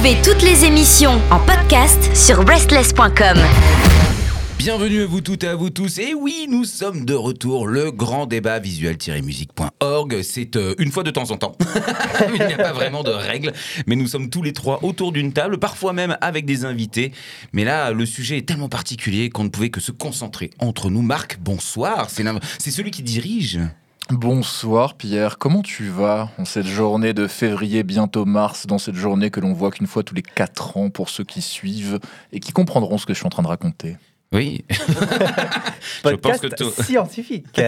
Toutes les émissions en podcast sur breastless.com. Bienvenue à vous toutes et à vous tous. Et oui, nous sommes de retour. Le grand débat visuel-musique.org. C'est euh, une fois de temps en temps. Il n'y a pas vraiment de règles. Mais nous sommes tous les trois autour d'une table, parfois même avec des invités. Mais là, le sujet est tellement particulier qu'on ne pouvait que se concentrer entre nous. Marc, bonsoir. C'est celui qui dirige. Bonsoir Pierre, comment tu vas en cette journée de février, bientôt mars, dans cette journée que l'on voit qu'une fois tous les 4 ans pour ceux qui suivent et qui comprendront ce que je suis en train de raconter? Oui. Je pense Podcast que tout- scientifique.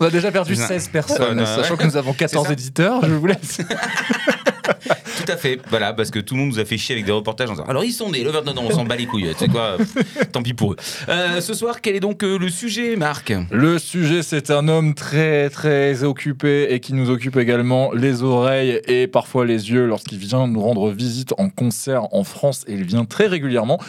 On a déjà perdu Putain. 16 personnes, sachant ouais. que nous avons 14 ça. éditeurs, je vous laisse. Tout à fait. Voilà, parce que tout le monde nous a fait chier avec des reportages en disant Alors, ils sont le 29 non, on s'en bat les couilles. Tu sais quoi Tant pis pour eux. Euh, ce soir, quel est donc euh, le sujet, Marc? Le sujet, c'est un homme très très occupé et qui nous occupe également les oreilles et parfois les yeux lorsqu'il vient nous rendre visite en concert en France et il vient très régulièrement.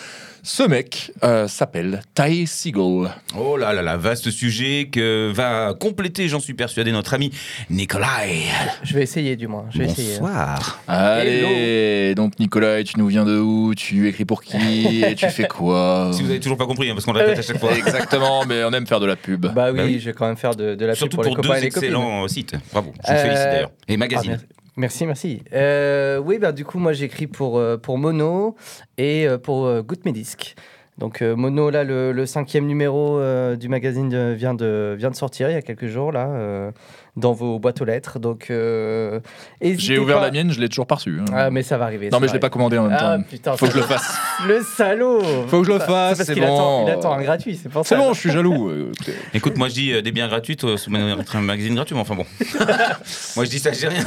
Ce mec euh, s'appelle Ty Siegel. Oh là là là, vaste sujet que va compléter, j'en suis persuadé, notre ami Nikolai. Je vais essayer du moins. Je vais essayer. Bonsoir. Allez, donc Nicolas, tu nous viens de où? Tu écris pour qui? Et tu fais quoi? Si vous avez toujours pas compris, hein, parce qu'on le répète à chaque fois. Exactement, mais on aime faire de la pub. Bah oui, Bah oui. je vais quand même faire de, de la pub Surtout pour, pour, les copains deux et les copines. excellents sites. Bravo, je vous Euh, félicite d'ailleurs. Et Ah, magazine. Merci. Merci. Euh, oui, bah, du coup, moi, j'écris pour, euh, pour Mono et euh, pour Goûte mes. Donc, euh, Mono, là, le, le cinquième numéro euh, du magazine vient, de, vient de sortir il y a quelques jours, là, euh, dans vos boîtes aux lettres. Donc, euh, J'ai ouvert pas- la mienne, je l'ai toujours pas reçu. hein. Ah, mais ça va arriver. non, mais je l'ai pas commandé en même. Ah, temps. putain, Faut que je le fasse. Le salaud Faut que je le C'est fasse, parce c'est qu'il attend, bon. il attend un gratuit, c'est pour C'est ça. bon, je suis jaloux. Écoute, moi je dis euh, des biens gratuits euh, un magazine gratuit, mais enfin bon. moi je dis ça, j'ai rien.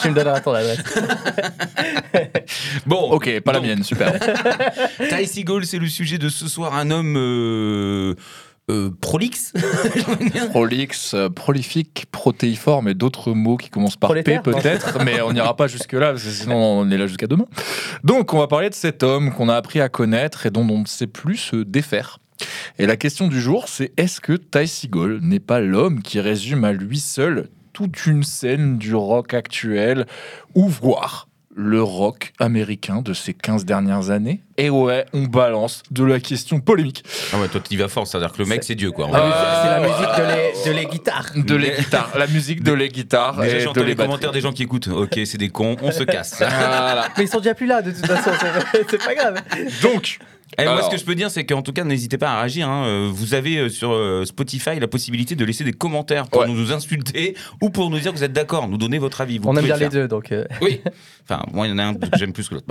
Tu me donneras ton adresse. Bon, Ok, pas la mienne, super. Ty Seagull, c'est le sujet de ce soir. Un homme euh, euh, prolixe. j'ai envie de dire. Prolix, euh, prolifique, protéiforme et d'autres mots qui commencent par P peut-être, mais on n'ira pas jusque-là, parce que sinon on est là jusqu'à demain. Donc on va parler de cet homme qu'on a appris à connaître et dont on ne sait plus se défaire. Et la question du jour, c'est est-ce que Ty Segall n'est pas l'homme qui résume à lui seul toute une scène du rock actuel, ou voire le rock américain de ces 15 dernières années Et ouais, on balance de la question polémique. Ah ouais, toi tu y vas fort, c'est-à-dire que le mec c'est Dieu quoi. Dire. C'est la musique de les, de les guitares. De les guitares, la musique de les guitares Déjà j'entends les commentaires des gens qui écoutent. Ok, c'est des cons, on se casse. Voilà. Mais ils sont déjà plus là, de toute façon, c'est pas grave. Donc, Et moi, ce que je peux dire, c'est qu'en tout cas, n'hésitez pas à réagir. hein. Euh, Vous avez euh, sur euh, Spotify la possibilité de laisser des commentaires pour Ouais. nous insulter ou pour nous dire que vous êtes d'accord, nous donner votre avis. Vous On aime bien le les deux, donc. euh, Oui. Enfin, moi, il y en a un que j'aime plus que l'autre.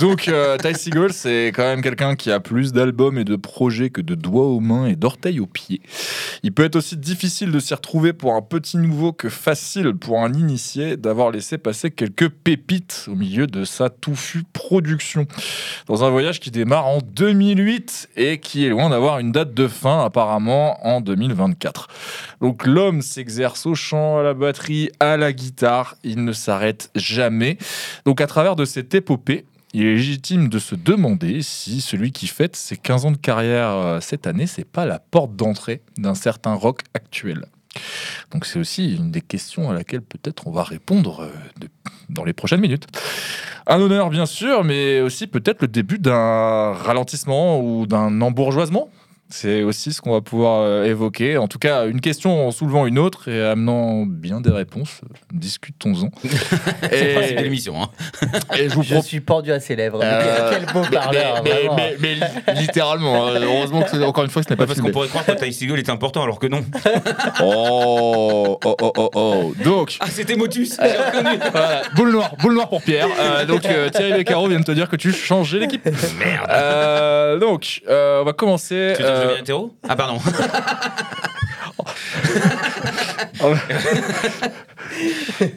Donc euh, Ty Segall, c'est quand même quelqu'un qui a plus d'albums et de projets que de doigts aux mains et d'orteils aux pieds. Il peut être aussi difficile de s'y retrouver pour un petit nouveau que facile pour un initié d'avoir laissé passer quelques pépites au milieu de sa touffue production. Dans un voyage qui démarre en 2008 et qui est loin d'avoir une date de fin apparemment en 2024. Donc l'homme s'exerce au chant, à la batterie, à la guitare, il ne s'arrête jamais. Donc à travers de cette épopée, il est légitime de se demander si celui qui fête ses 15 ans de carrière euh, cette année, c'est pas la porte d'entrée d'un certain rock actuel. Donc c'est aussi une des questions à laquelle peut-être on va répondre euh, dans les prochaines minutes. Un honneur bien sûr, mais aussi peut-être le début d'un ralentissement ou d'un embourgeoisement. C'est aussi ce qu'on va pouvoir euh, évoquer. En tout cas, une question en soulevant une autre et amenant bien des réponses. Discutons-en. C'est le principe de et, l'émission. hein. et je vous Je propose. suis pendu à ses lèvres. Euh, Quel beau parleur, mais, vraiment. mais- mais- mais littéralement, hein. heureusement que encore une fois ce n'est pas Parce qu'on pourrait croire que Ty Seagull est important alors que non. Oh, oh, oh, oh, oh. Donc, Ah, c'était Motus. j'ai reconnu. voilà, boule noire, boule noire pour Pierre. Euh, donc euh, Thierry Beccaro vient de te dire que tu changeais l'équipe. Merde. Euh, donc, euh, on va commencer. Tu euh, deviens hétéro Ah, pardon.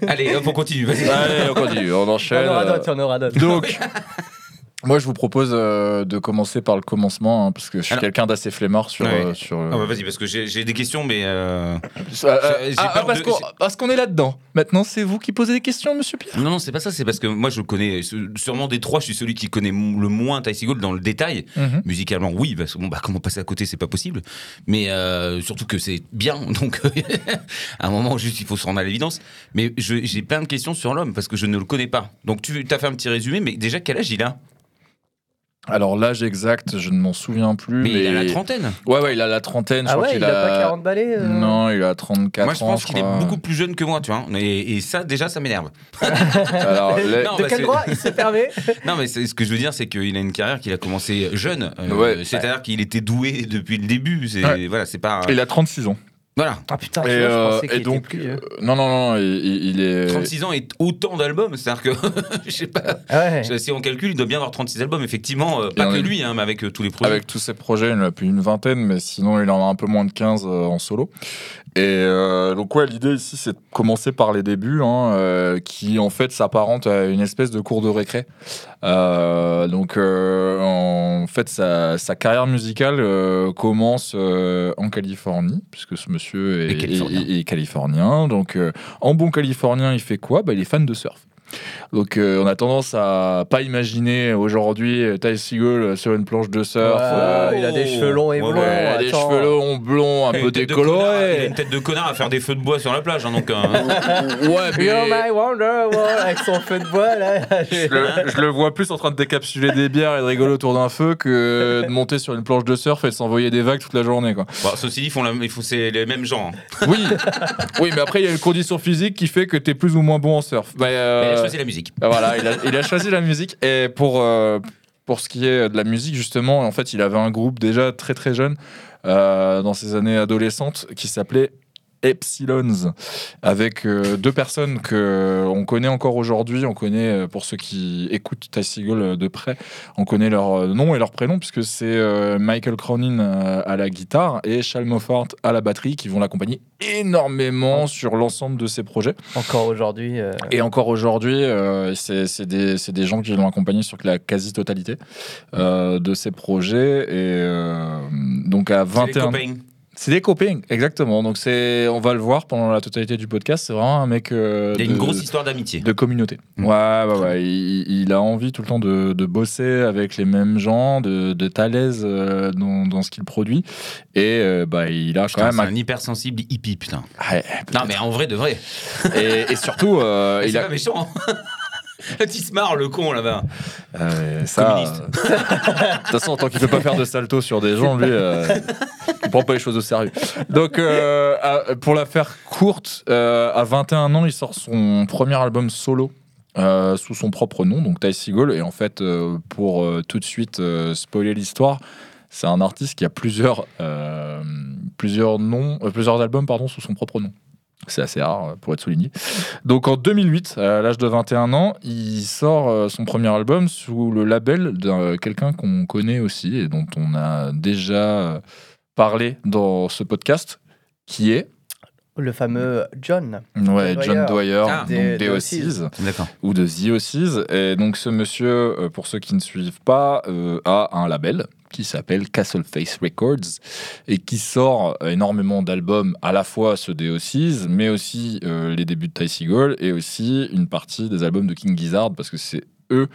Allez, hop, on continue. Allez, on continue, on enchaîne. en aura d'autres, en aura d'autres. Donc, Moi, je vous propose euh, de commencer par le commencement, hein, parce que je suis Alors- quelqu'un d'assez flemmard sur. Ouais. euh, sur euh, Ah bah vas-y, parce que j'ai j'ai des questions, mais. j'ai ah, parce de- qu'on parce qu'on est là-dedans. Maintenant, c'est vous qui posez des questions, monsieur Pierre? Non, non, c'est pas ça, c'est parce que moi je connais, sûrement des trois, je suis celui qui connaît m- le moins Ty Segall dans le détail. Mhm. Musicalement, oui, parce que bon, bah, comment passer à côté, c'est pas possible. Mais surtout que c'est bien, donc à un moment, juste il faut se rendre à l'évidence. Mais je- j'ai plein de questions sur l'homme parce que je ne le connais pas. Donc tu as fait un petit résumé, mais déjà, quel âge il a? Alors, l'âge exact, je ne m'en souviens plus. Mais il a la mais- trentaine. Ouais, ouais, il a la trentaine. je Ah crois ouais, qu'il il a pas 40 balais euh Non, il a 34 Moi, je ans. pense qu'il est crois. beaucoup plus jeune que moi, tu vois. Et, et ça, déjà, ça m'énerve. Alors, les- Non, De bah, quel droit il se permet Non, mais c'est- ce que je veux dire, c'est qu'il a une carrière qu'il a commencé jeune. Euh, Ouais. C'est-à-dire qu'il était doué depuis le début. C'est Ouais. voilà, c'est pas. il a 36 ans. Voilà. Ah putain, tu Et, vois, je euh, pensais qu'il et donc, était plus vieux. euh, non, non, non, il, il- est. 36 ans et autant d'albums, c'est-à-dire que je sais pas. Ah ouais. Si on calcule, il doit bien avoir 36 albums, effectivement, euh, pas que lui, hein, mais avec euh, tous les projets. Avec tous ses projets, il en a plus une vingtaine, mais sinon il en a un peu moins de 15 euh, en solo. Et euh, donc ouais, l'idée ici c'est de commencer par les débuts, hein, euh, qui en fait s'apparente à une espèce de cours de récré. Euh, donc euh, en fait sa, sa carrière musicale euh, commence euh, en Californie, puisque ce monsieur est, Et californien. est- est californien. Donc euh, en bon californien, il fait quoi? Bah, Il est fan de surf. Donc euh, on a tendance à pas imaginer aujourd'hui euh, Ty Segall sur une planche de surf. Ouais, euh, il a des cheveux longs et Ouais, blonds. Ouais, des attends. cheveux longs, blonds, un peu une tête de connard, Il a décolorés. une tête de connard à faire des feux de bois sur la plage, hein, donc. euh, Ouais, mais You're my Wonderwall avec son feu de bois là. je le, je le vois plus en train de décapsuler des bières et de rigoler autour d'un feu que de monter sur une planche de surf et de s'envoyer des vagues toute la journée. Quoi. bon, ceci dit, ils font la- faut- c'est les mêmes gens. hein. Oui, oui, mais après il y a une condition physique qui fait que t'es plus ou moins bon en surf. Bah, euh, choisi la musique. bah voilà, il a, il a choisi la musique et pour euh, pour ce qui est de la musique justement, en fait, il avait un groupe déjà très très jeune euh, dans ses années adolescentes qui s'appelait Epsilons avec euh, deux personnes que on connaît encore aujourd'hui. On connaît euh, pour ceux qui écoutent Ty euh, de près, on connaît leur euh, nom et leur prénom puisque c'est euh, Michael Cronin à la guitare et Charles Moffat à la batterie qui vont l'accompagner énormément sur l'ensemble de ses projets. Encore aujourd'hui. euh, Et encore aujourd'hui, euh, c'est des, des gens qui l'ont accompagné sur la quasi-totalité euh, de ses projets. Et euh, donc à C'est les 21 copains. C'est des copains, exactement. Donc c'est, on va le voir pendant la totalité du podcast. C'est vraiment un mec euh, Il y a de, une grosse histoire d'amitié. de communauté. Mm. Ouais, ouais, ouais. Il, il a envie tout le temps de, de bosser avec les mêmes gens, de d'être à l'aise euh, dans, dans ce qu'il produit. Et euh, bah, il a Putain, quand c'est même. un hypersensible hippie, putain. Ouais, Non, mais en vrai, de vrai. et, et surtout, euh, il c'est a. pas méchant. hein. Tu se marres, le con, là-bas. Euh, ça, De toute façon, tant qu'il peut pas faire de salto sur des gens, lui, euh, il prend pas les choses au sérieux. Donc, euh, pour la faire courte, euh, à 21 ans, il sort son premier album solo. euh, sous son propre nom, donc Ty Segall. Et en fait, pour tout de suite spoiler l'histoire, c'est un artiste qui a plusieurs, plusieurs noms, plusieurs albums pardon, sous son propre nom. C'est assez rare pour être souligné. Donc en 2008, à l'âge de 21 ans, il sort son premier album sous le label de quelqu'un qu'on connaît aussi et dont on a déjà parlé dans ce podcast, qui est Le fameux John. ouais, John Dwyer, Ah, donc des- des des Oasis D'accord. ou de The Oasis. Et donc ce monsieur, euh, pour ceux qui ne suivent pas, euh, a un label qui s'appelle Castle Face Records et qui sort énormément d'albums, à la fois ceux des Oasis, mais aussi euh, les débuts de Ty Segall et aussi une partie des albums de King Gizzard parce que c'est eux.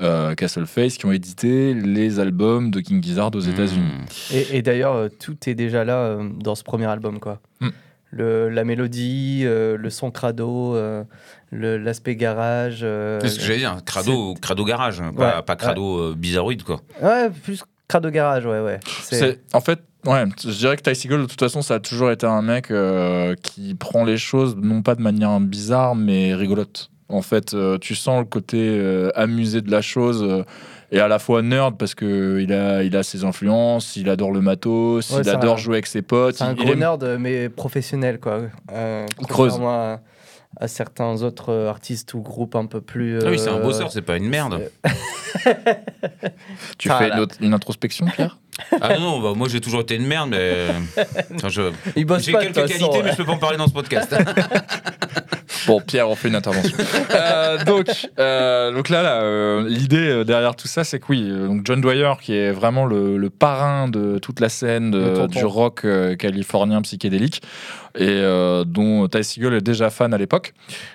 Euh, Castle Face qui ont édité les albums de King Gizzard aux États-Unis. Mmh. Et, et d'ailleurs, euh, tout est déjà là euh, dans ce premier album, quoi. Mm. Le, la mélodie, euh, le son crado, euh, le- l'aspect garage. euh, C'est ce que j'allais dire, crado, crado garage, hein, pas, Ouais, pas crado euh, bizarroïde, quoi. Ouais, plus crado garage, ouais, ouais. C'est- C'est en fait, ouais, je dirais que Ty Segall, de toute façon, ça a toujours été un mec euh, qui prend les choses non pas de manière bizarre, mais rigolote. En fait, euh, tu sens le côté euh, amusé de la chose. euh, et à la fois nerd parce que il a, il a ses influences, il adore le matos, Ouais, il adore un- jouer avec ses potes. C'est un il- il gros aime- nerd, mais professionnel, quoi. Euh, Il creuse. À, à certains autres euh, artistes ou groupes un peu plus. Ah oui, c'est un euh, bosseur, c'est pas une merde. Tu Ah, fais une, autre- une introspection, Pierre? Ah non, bah, moi j'ai toujours été une merde, mais. Enfin, je- Il bosse J'ai quelques qualités, ouais. mais je peux pas en parler dans ce podcast. Bon, Pierre, on fait une intervention. Euh, donc, euh, donc là, là, euh, l'idée euh, derrière tout ça, c'est que oui, euh, donc John Dwyer, qui est vraiment le, le parrain de toute la scène de- du rock euh, californien psychédélique, et euh, dont Ty Segall est déjà fan à l'époque,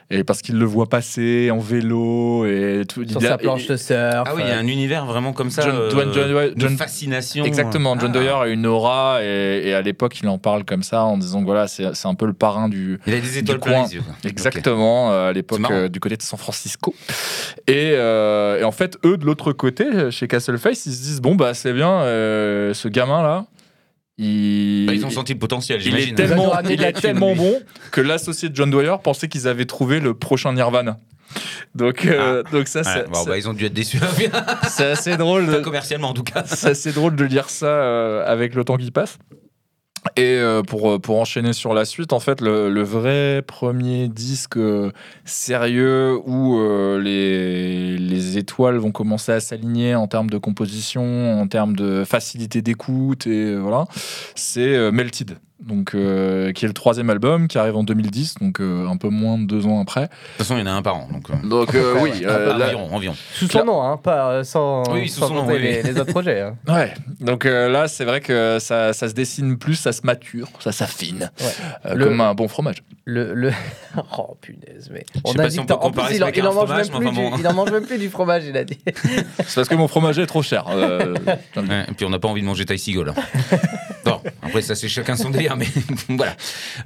et parce qu'il le voit passer en vélo et tout. Sur il a- sa planche il- de surf. Ah oui, il y a un univers vraiment comme ça. John- euh, John- John- de John- fascination. Exactement, John Ah. Dwyer a une aura et, et à l'époque il en parle comme ça en disant que voilà c'est c'est un peu le parrain du, Il a des étoiles plein coin. les yeux. Exactement, euh, à l'époque euh, du côté de San Francisco. Et, euh, et en fait, eux de l'autre côté, euh, chez Castleface, ils se disent bon bah c'est bien, euh, ce gamin là, il, Bah, ils ont senti le potentiel, il est tellement, il est bon que l'associé de John Dwyer pensait qu'ils avaient trouvé le prochain Nirvana. Donc, euh, donc ça, Ah. Ouais, bon, bah, ils ont dû être déçus. c'est assez drôle. de- commercialement en tout cas. c'est assez drôle de lire ça euh, avec le temps qui passe. Et euh, pour, pour enchaîner sur la suite, en fait, le, le vrai premier disque euh, sérieux où euh, les, les étoiles vont commencer à s'aligner en termes de composition, en termes de facilité d'écoute, et euh, voilà, c'est euh, Melted. Donc, euh, qui est le troisième album qui arrive en 2010, donc euh, un peu moins de deux ans après. De toute façon, il y en a un par an. Donc, euh, Donc euh, oui, euh, là- environ, environ. Sous son nom, hein, pas euh, sans, Oui, sous sans son nom, compter oui, les, autres projets. hein. Ouais, donc euh, là, c'est vrai que ça, ça se dessine plus, ça se mature, ça s'affine, Ouais. euh, Le- comme un bon fromage. Le, le... Oh punaise, mais. sais pas si on peut en plus, comparer il, il en mange fromage, même mais plus enfin du, bon. il en mange même plus du fromage, il a dit. C'est parce que mon fromager est trop cher. euh, Ouais, et puis on n'a pas envie de manger Ty Seagull. hein. bon, après ça c'est chacun son délire, mais voilà.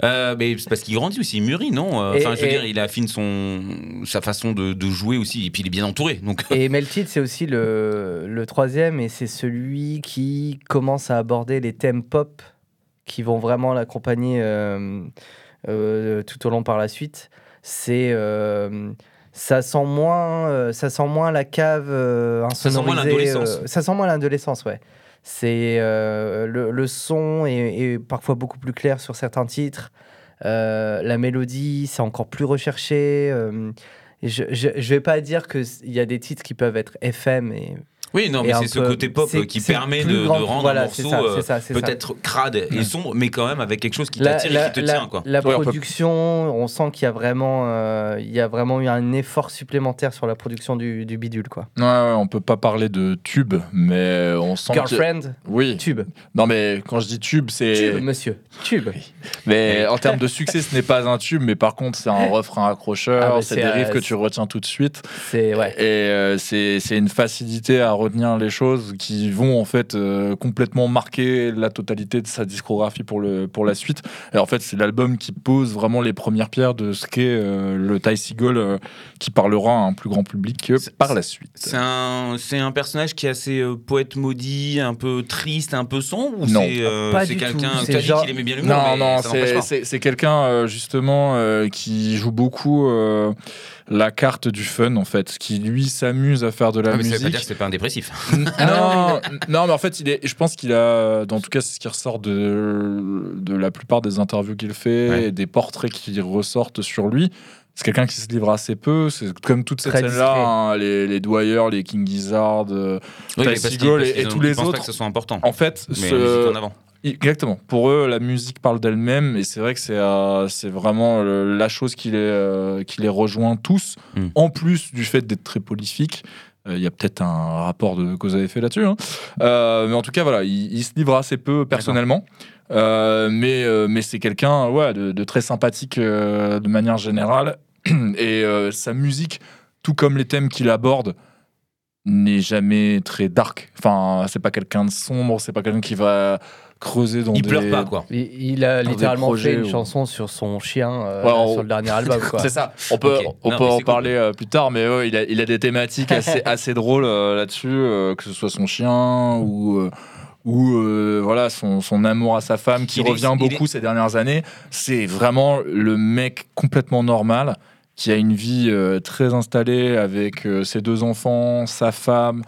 Euh, mais c'est parce qu'il grandit aussi, il mûrit, non Euh, Et- Enfin, je veux et- dire, il affine son sa façon de, de jouer aussi, et puis il est bien entouré. Donc Et Melted, c'est aussi le, le troisième, et c'est celui qui commence à aborder les thèmes pop qui vont vraiment l'accompagner euh, euh, tout au long par la suite. C'est. ça sent moins, euh, ça sent moins la cave euh, Ça sent moins l'adolescence. euh, ça sent moins l'adolescence, ouais. C'est euh, le, le son est, parfois beaucoup plus clair sur certains titres. Euh, la mélodie, c'est encore plus recherché. euh, je, je vais pas dire qu'il y a des titres qui peuvent être FM oui, non, mais c'est ce côté pop qui permet de, rendre voilà, un morceau euh, peut-être crade et sombre, mais quand même avec quelque chose qui t'attire et qui te la- tient, quoi. la production, on sent qu'il y a vraiment, euh, il y a vraiment eu un effort supplémentaire sur la production du, du bidule, quoi. ouais, ouais, on peut pas parler de tube, mais on sent que... Girlfriend, Oui, tube, non mais quand je dis tube, c'est... tube, monsieur, tube. Mais en termes de succès, ce n'est pas un tube, mais par contre, c'est un refrain accrocheur, Ah, bah, c'est des riffs euh, que tu retiens tout de suite. C'est ouais. Et euh, c'est c'est une facilité à retenir les choses qui vont en fait euh, complètement marquer la totalité de sa discographie pour, le, pour la suite. Et en fait, c'est l'album qui pose vraiment les premières pierres de ce qu'est euh, le Ty Seagull euh, qui parlera à un plus grand public par la suite. C'est un, c'est un personnage qui est assez euh, poète maudit, un peu triste, un peu sombre ou Non. c'est euh, Pas c'est du tout. quelqu'un qui genre- aimait bien l'humour Non, mais non, c'est- quelqu'un euh, justement euh, qui joue beaucoup euh, la carte du fun en fait, qui lui s'amuse à faire de la Ah, mais ça veut pas musique. dire que c'est pas un dépressif. non, non, mais en fait, il est, je pense qu'il a, en tout cas, c'est ce qui ressort de, de la plupart des interviews qu'il fait, Ouais. et des portraits qui ressortent sur lui. C'est quelqu'un qui se livre assez peu. C'est comme toute cette scène-là, hein, les, les Dwyer, les King Gizzard, euh, Oui, Ty Seagull et- tous les pensent pas autres. que ce soit important. En fait, mais ce- musique en avant. Exactement. Pour eux, la musique parle d'elle-même et c'est vrai que c'est euh, c'est vraiment le- la chose qui les, euh, qui les rejoint tous, Mm. en plus du fait d'être très prolifique. Euh, Il y a peut-être un rapport de cause à effet là-dessus. hein. Mais en tout cas, voilà, il, il se livre assez peu personnellement. Mais mais c'est quelqu'un ouais, de, de très sympathique de manière générale. Et sa musique, tout comme les thèmes qu'il aborde, n'est jamais très dark. Enfin, c'est pas quelqu'un de sombre, c'est pas quelqu'un qui va creuser dans Il des... pleure pas, quoi. Il, il a Dans littéralement projets fait une chanson sur son chien euh, Ouais, on- sur le dernier album. C'est ça. On peut, on Non, peut en parler euh, plus tard, mais il, a, il a des thématiques assez, assez drôles euh, là-dessus, euh, que ce soit son chien ou, euh, ou euh, voilà, son, son amour à sa femme qui Il revient est- beaucoup ces dernières années. C'est vraiment le mec complètement normal qui a une vie euh, très installée avec euh, ses deux enfants, sa femme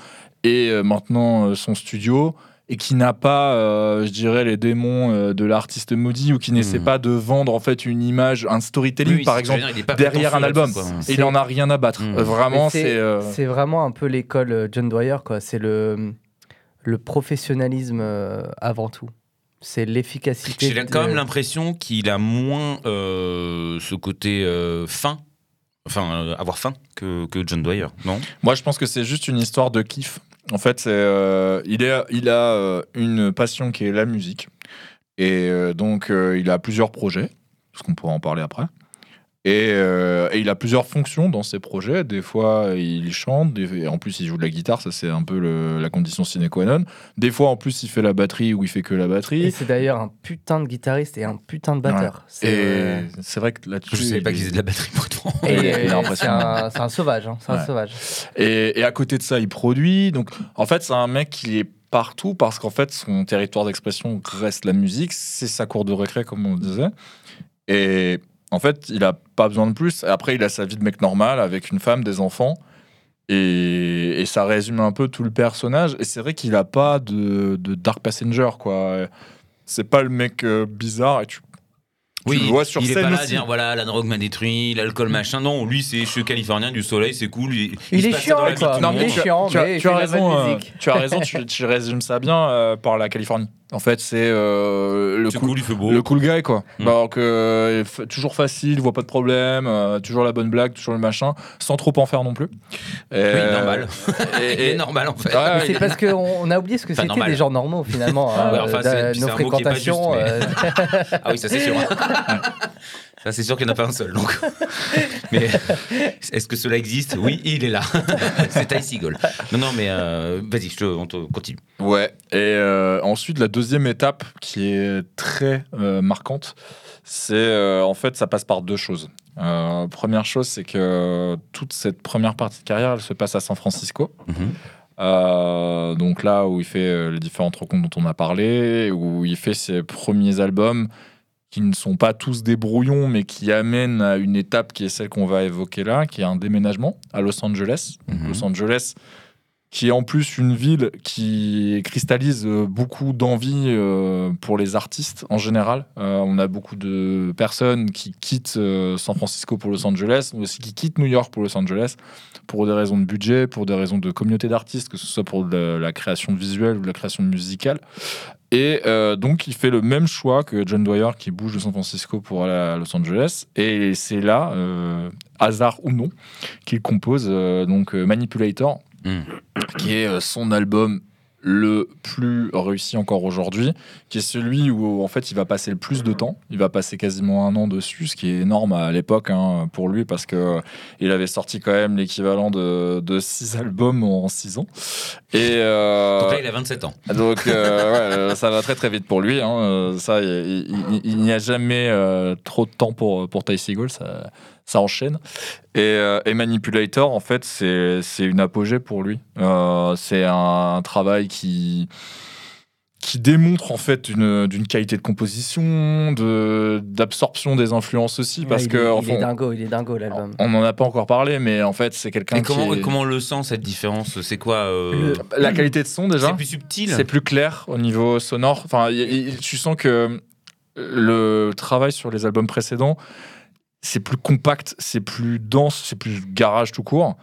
et euh, maintenant euh, son studio. Et qui n'a pas, euh, je dirais, les démons euh, de l'artiste maudit ou qui n'essaie Mhm. pas de vendre en fait une image, un storytelling Oui, par exemple dire, derrière un album. quoi. Il en a rien à battre. Mm. Euh, Vraiment, c'est. euh, c'est vraiment un peu l'école John Dwyer, quoi. C'est le, le professionnalisme avant tout. C'est l'efficacité. J'ai de- quand même l'impression qu'il a moins euh, ce côté euh, fin, enfin euh, avoir faim que, que John Dwyer, non? Moi, je pense que c'est juste une histoire de kiff. En fait, euh, il, il a euh, une passion qui est la musique. Et euh, donc, il a plusieurs projets, parce qu'on pourra en parler après. Et, euh, et il a plusieurs fonctions dans ses projets. Des fois, il chante. Des, et en plus, il joue de la guitare. Ça, c'est un peu le- la condition sine qua non. Des fois, en plus, il fait la batterie ou il fait que la Et batterie. c'est d'ailleurs un putain de guitariste et un putain de batteur. C'est, Et euh, c'est vrai que là-dessus. Je savais pas il- qu'ils faisaient de la batterie pour et, c'est un, c'est un sauvage. hein, c'est un sauvage. Et, et à côté de ça, il produit. Donc, en fait, c'est un mec qui est partout parce qu'en fait, son territoire d'expression reste la musique. C'est sa cour de récré, comme on disait. Et en fait, il a pas besoin de plus. Après, il a sa vie de mec normal avec une femme, des enfants. Et, et ça résume un peu tout le personnage. Et c'est vrai qu'il a pas de, de Dark Passenger, quoi. C'est pas le mec euh, bizarre. Et tu, tu le vois sur il est scène pas là à dire voilà, la drogue m'a détruit, l'alcool machin. Non, lui, c'est je suis californien du soleil, c'est cool. Il, Il est chiant, quoi. Non, mais- tu as- chiant, tu as, mais tu il raison, euh, tu as raison, tu, tu résumes ça bien euh, par la Californie. En fait, c'est euh, le, cool, cool, le cool guy, quoi. Mm. Donc, euh, f- toujours facile, voit pas de problème, euh, toujours la bonne blague, toujours le machin, sans trop en faire non plus. Oui, normal. et- il et- est normal en fait. C'est parce qu'on on a oublié ce que c'était des gens normaux finalement. Ouais, enfin, euh, nos fréquentations. juste, euh, Ah oui, ça c'est sûr. Ça c'est sûr qu'il n'y en a pas un seul. Donc. Mais est-ce que cela existe? Oui, il est là. c'est Ty Seagull. Non, non, mais euh, vas-y, je te, on te continue. Ouais. Et euh, ensuite, la deuxième étape qui est très euh, marquante, c'est euh, en fait, ça passe par deux choses. Euh, première chose, c'est que toute cette première partie de carrière, elle se passe à San Francisco. Euh, donc là où il fait les différentes rencontres dont on a parlé, où il fait ses premiers albums qui ne sont pas tous des brouillons, mais qui amènent à une étape qui est celle qu'on va évoquer là, qui est un déménagement à Los Angeles. Mhm. Los Angeles, qui est en plus une ville qui cristallise euh, beaucoup d'envie euh, pour les artistes en général. Euh, on a beaucoup de personnes qui quittent San Francisco pour Los Angeles, mais aussi qui quittent New York pour Los Angeles, pour des raisons de budget, pour des raisons de communauté d'artistes, que ce soit pour la création visuelle ou la création musicale. Et euh, donc, il fait le même choix que John Dwyer qui bouge de San Francisco pour aller à Los Angeles. Et c'est là, euh, hasard ou non, qu'il compose euh, donc Manipulator, Mm. qui est son album le plus réussi encore aujourd'hui, qui est celui où en fait il va passer le plus de temps. Il va passer quasiment un an dessus, ce qui est énorme à l'époque hein, pour lui parce que il avait sorti quand même l'équivalent de, de six albums en six ans. Et euh, Donc là, il a 27 ans. donc euh, ouais, euh, ça va très très vite pour lui. hein. Euh, ça, il, il- il- il n'y a jamais euh, trop de temps pour pour Ty Segall. Ça, ça enchaîne. Et, euh, et Manipulator, en fait, c'est c'est une apogée pour lui. Euh, c'est un, travail qui qui démontre en fait une, d'une qualité de composition, de d'absorption des influences aussi, parce il que est, enfin, il est dingo, il est dingo l'album. on n'en a pas encore parlé, mais en fait, c'est quelqu'un qui comment, est- comment on le sent cette différence? C'est quoi euh, la qualité de son déjà? C'est plus subtil? C'est plus clair au niveau sonore. Enfin, y- y- tu sens que le travail sur les albums précédents, c'est plus compact, c'est plus dense, c'est plus garage tout court.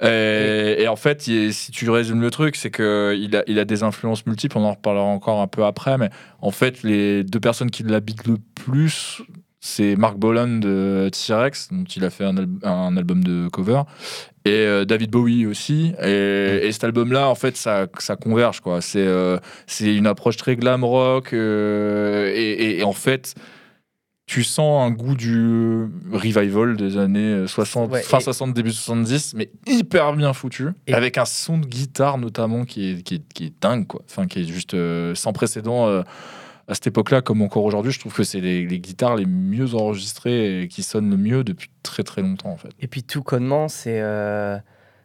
Et, et en fait, si tu résumes le truc, c'est que il a, il a des influences multiples. On en reparlera encore un peu après, mais en fait, les deux personnes qui l'habitent le plus, c'est Mark Bolan de T-Rex, dont il a fait un, al- un album de cover, et euh, David Bowie aussi. Et, et cet album-là, en fait, ça, ça converge, quoi. C'est euh, c'est une approche très glam rock, euh, et, et- et en fait, tu sens un goût du revival des années 60, Ouais, fin et- 60, début 70, mais hyper bien foutu, Et- avec un son de guitare notamment qui est, qui est, qui est dingue, quoi. Enfin, qui est juste euh, sans précédent. euh, à cette époque-là, comme encore aujourd'hui, je trouve que c'est les, les guitares les mieux enregistrées et qui sonnent le mieux depuis très très longtemps en fait. Et puis tout connement, c'est euh,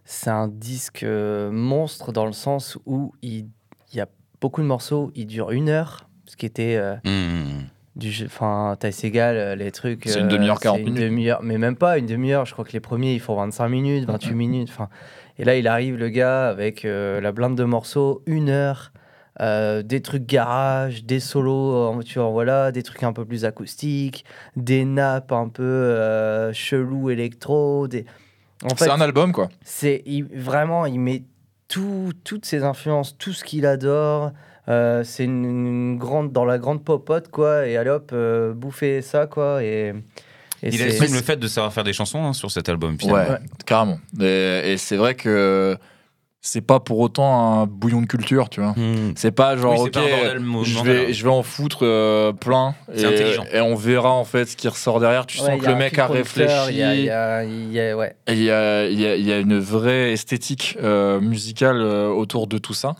c'est un disque euh, monstre dans le sens où il, il y a beaucoup de morceaux, il dure une heure, ce qui était euh, Mm. Du. Enfin, Ty Segal, euh, les trucs. C'est une demi-heure, c'est 40 une minutes. demi-heure, mais même pas une demi-heure. Je crois que les premiers, ils font 25 minutes, 28 minutes. Enfin, et là, il arrive, le gars, avec euh, la blinde de morceaux, une heure. euh, des trucs garage, des solos, euh, tu vois, voilà, des trucs un peu plus acoustiques, des nappes un peu euh, chelou électro. Des... C'est un album quoi. c'est vraiment, il met tout, toutes ses influences, tout ce qu'il adore. Euh, c'est une, une grande dans la grande popote quoi et allez hop euh, bouffer ça quoi et, et Il assume le fait de savoir faire des chansons hein, sur cet album. finalement. Ouais, carrément. Et, et c'est vrai que c'est pas pour autant un bouillon de culture, tu vois. Hmm. C'est pas genre, Oui, ok, pas bordel je, vais, je vais en foutre euh, plein C'est et, intelligent. et on verra en fait ce qui ressort derrière. Tu Ouais, sens que le mec a réfléchi. il y a, il y a- il y a- ouais Et Il y a, il y a- il y a une vraie esthétique euh, musicale euh, autour de tout ça.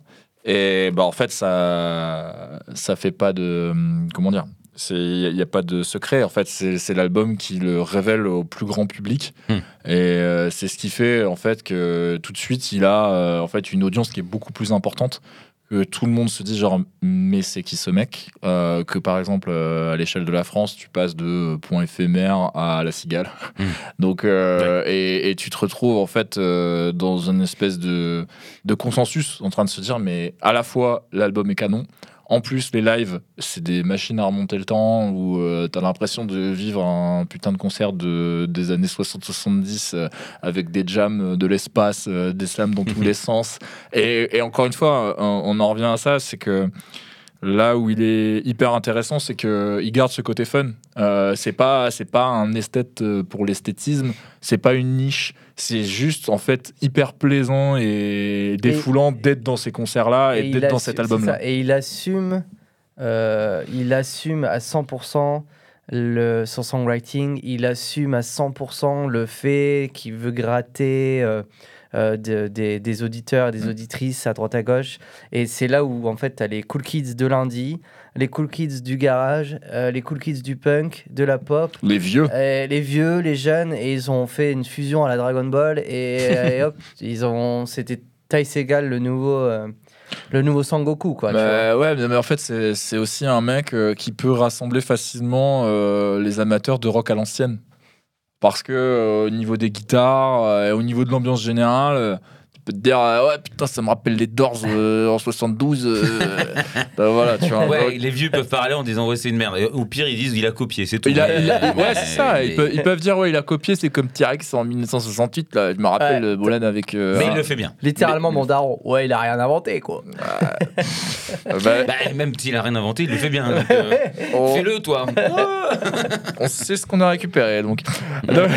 Et bah, en fait, ça ça fait pas de. Comment dire Il n'y a, pas de secret. En fait, c'est c'est l'album qui le révèle au plus grand public. Hmm. Et euh, c'est ce qui fait en fait que tout de suite, il a euh, en fait une audience qui est beaucoup plus importante. Que tout le monde se dit genre mais c'est qui ce mec? Euh, que par exemple euh, à l'échelle de la France tu passes de point éphémère à la cigale. Hmm. donc euh, et, et tu te retrouves en fait dans une espèce de, de consensus en train de se dire mais à la fois l'album est canon en plus les lives c'est des machines à remonter le temps où euh, t'as l'impression de vivre un putain de concert de, des années 60-70 euh, avec des jams euh, de l'espace euh, des slams dans tous les sens. Et, et encore une fois on, on en revient à ça c'est que Là où il est hyper intéressant, c'est que il garde ce côté fun. Euh, c'est pas, c'est pas un esthète euh, pour l'esthétisme. C'est pas une niche. C'est juste en fait hyper plaisant et défoulant d'être dans ces concerts-là et, d'être dans cet album-là. Et il assume, euh, il assume à 100% le, son songwriting. Il assume à 100% le fait qu'il veut gratter euh, euh, de- des, des auditeurs et des Mm. auditrices à droite à gauche. Et c'est là où en fait tu as les cool kids de lundi, les cool kids du garage, euh, les cool kids du punk, de la pop. Les vieux. Euh, les vieux, les jeunes, et ils ont fait une fusion à la Dragon Ball, et, et hop, ils ont, c'était Ty Segal, le nouveau, le nouveau Sangoku, quoi. Bah, ouais, mais en fait, c'est c'est aussi un mec euh, qui peut rassembler facilement euh, les amateurs de rock à l'ancienne. Parce que euh, au niveau des guitares, euh, et au niveau de l'ambiance générale, euh, tu peux te dire euh, ouais putain ça me rappelle les Doors euh, en 72. euh, bah, voilà, tu vois. Ouais, les vieux peuvent parler en disant ouais c'est une merde. Et au pire ils disent il a copié, c'est tout. il a- il a- Mais- ouais, c'est ça. Ils peuvent, ils peuvent dire ouais, il a copié, c'est comme T-Rex en 1968. Là, je me rappelle Ouais. Bolan avec. euh, Mais il le fait bien. Littéralement, mais- mon daron. Ouais, il a rien inventé, quoi. bah, Bah, même s'il a rien inventé, il le fait bien. euh, on- Fais-le toi. on sait ce qu'on a récupéré donc donc,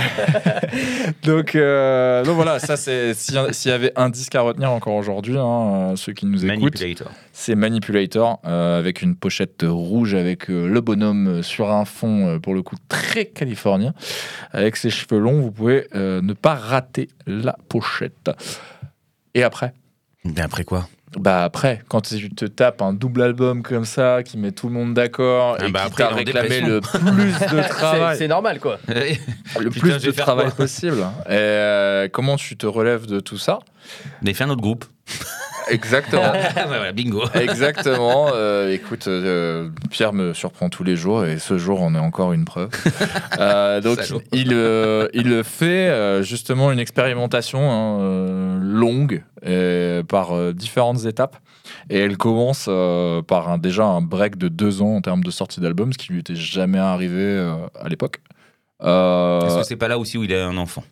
donc, euh, donc voilà ça c'est s'il y, s'il y avait un disque à retenir encore aujourd'hui hein, euh, ceux qui nous écoutent. Manipulator. c'est Manipulator euh, avec une pochette rouge avec euh, le bonhomme sur un fond pour le coup très californien. Avec ses cheveux longs vous pouvez ne pas rater la pochette. Et après? Mais après quoi? Bah après, quand tu te tapes un double album comme ça, qui met tout le monde d'accord Ah et bah qui après, t'a réclamé le plus de travail, c'est normal, quoi. le Putain, plus de travail possible. Et euh, comment tu te relèves de tout ça? Mais fait un autre groupe. Exactement. Voilà, bingo. Exactement. Euh, écoute, euh, Pierre me surprend tous les jours et ce jour en est encore une preuve. Euh, donc Salaud. il, il fait justement une expérimentation hein, longue par différentes étapes. Et elle commence par un, déjà un break de deux ans en termes de sortie d'album, ce qui lui était jamais arrivé à l'époque. Est-ce que c'est pas là aussi où il a un enfant?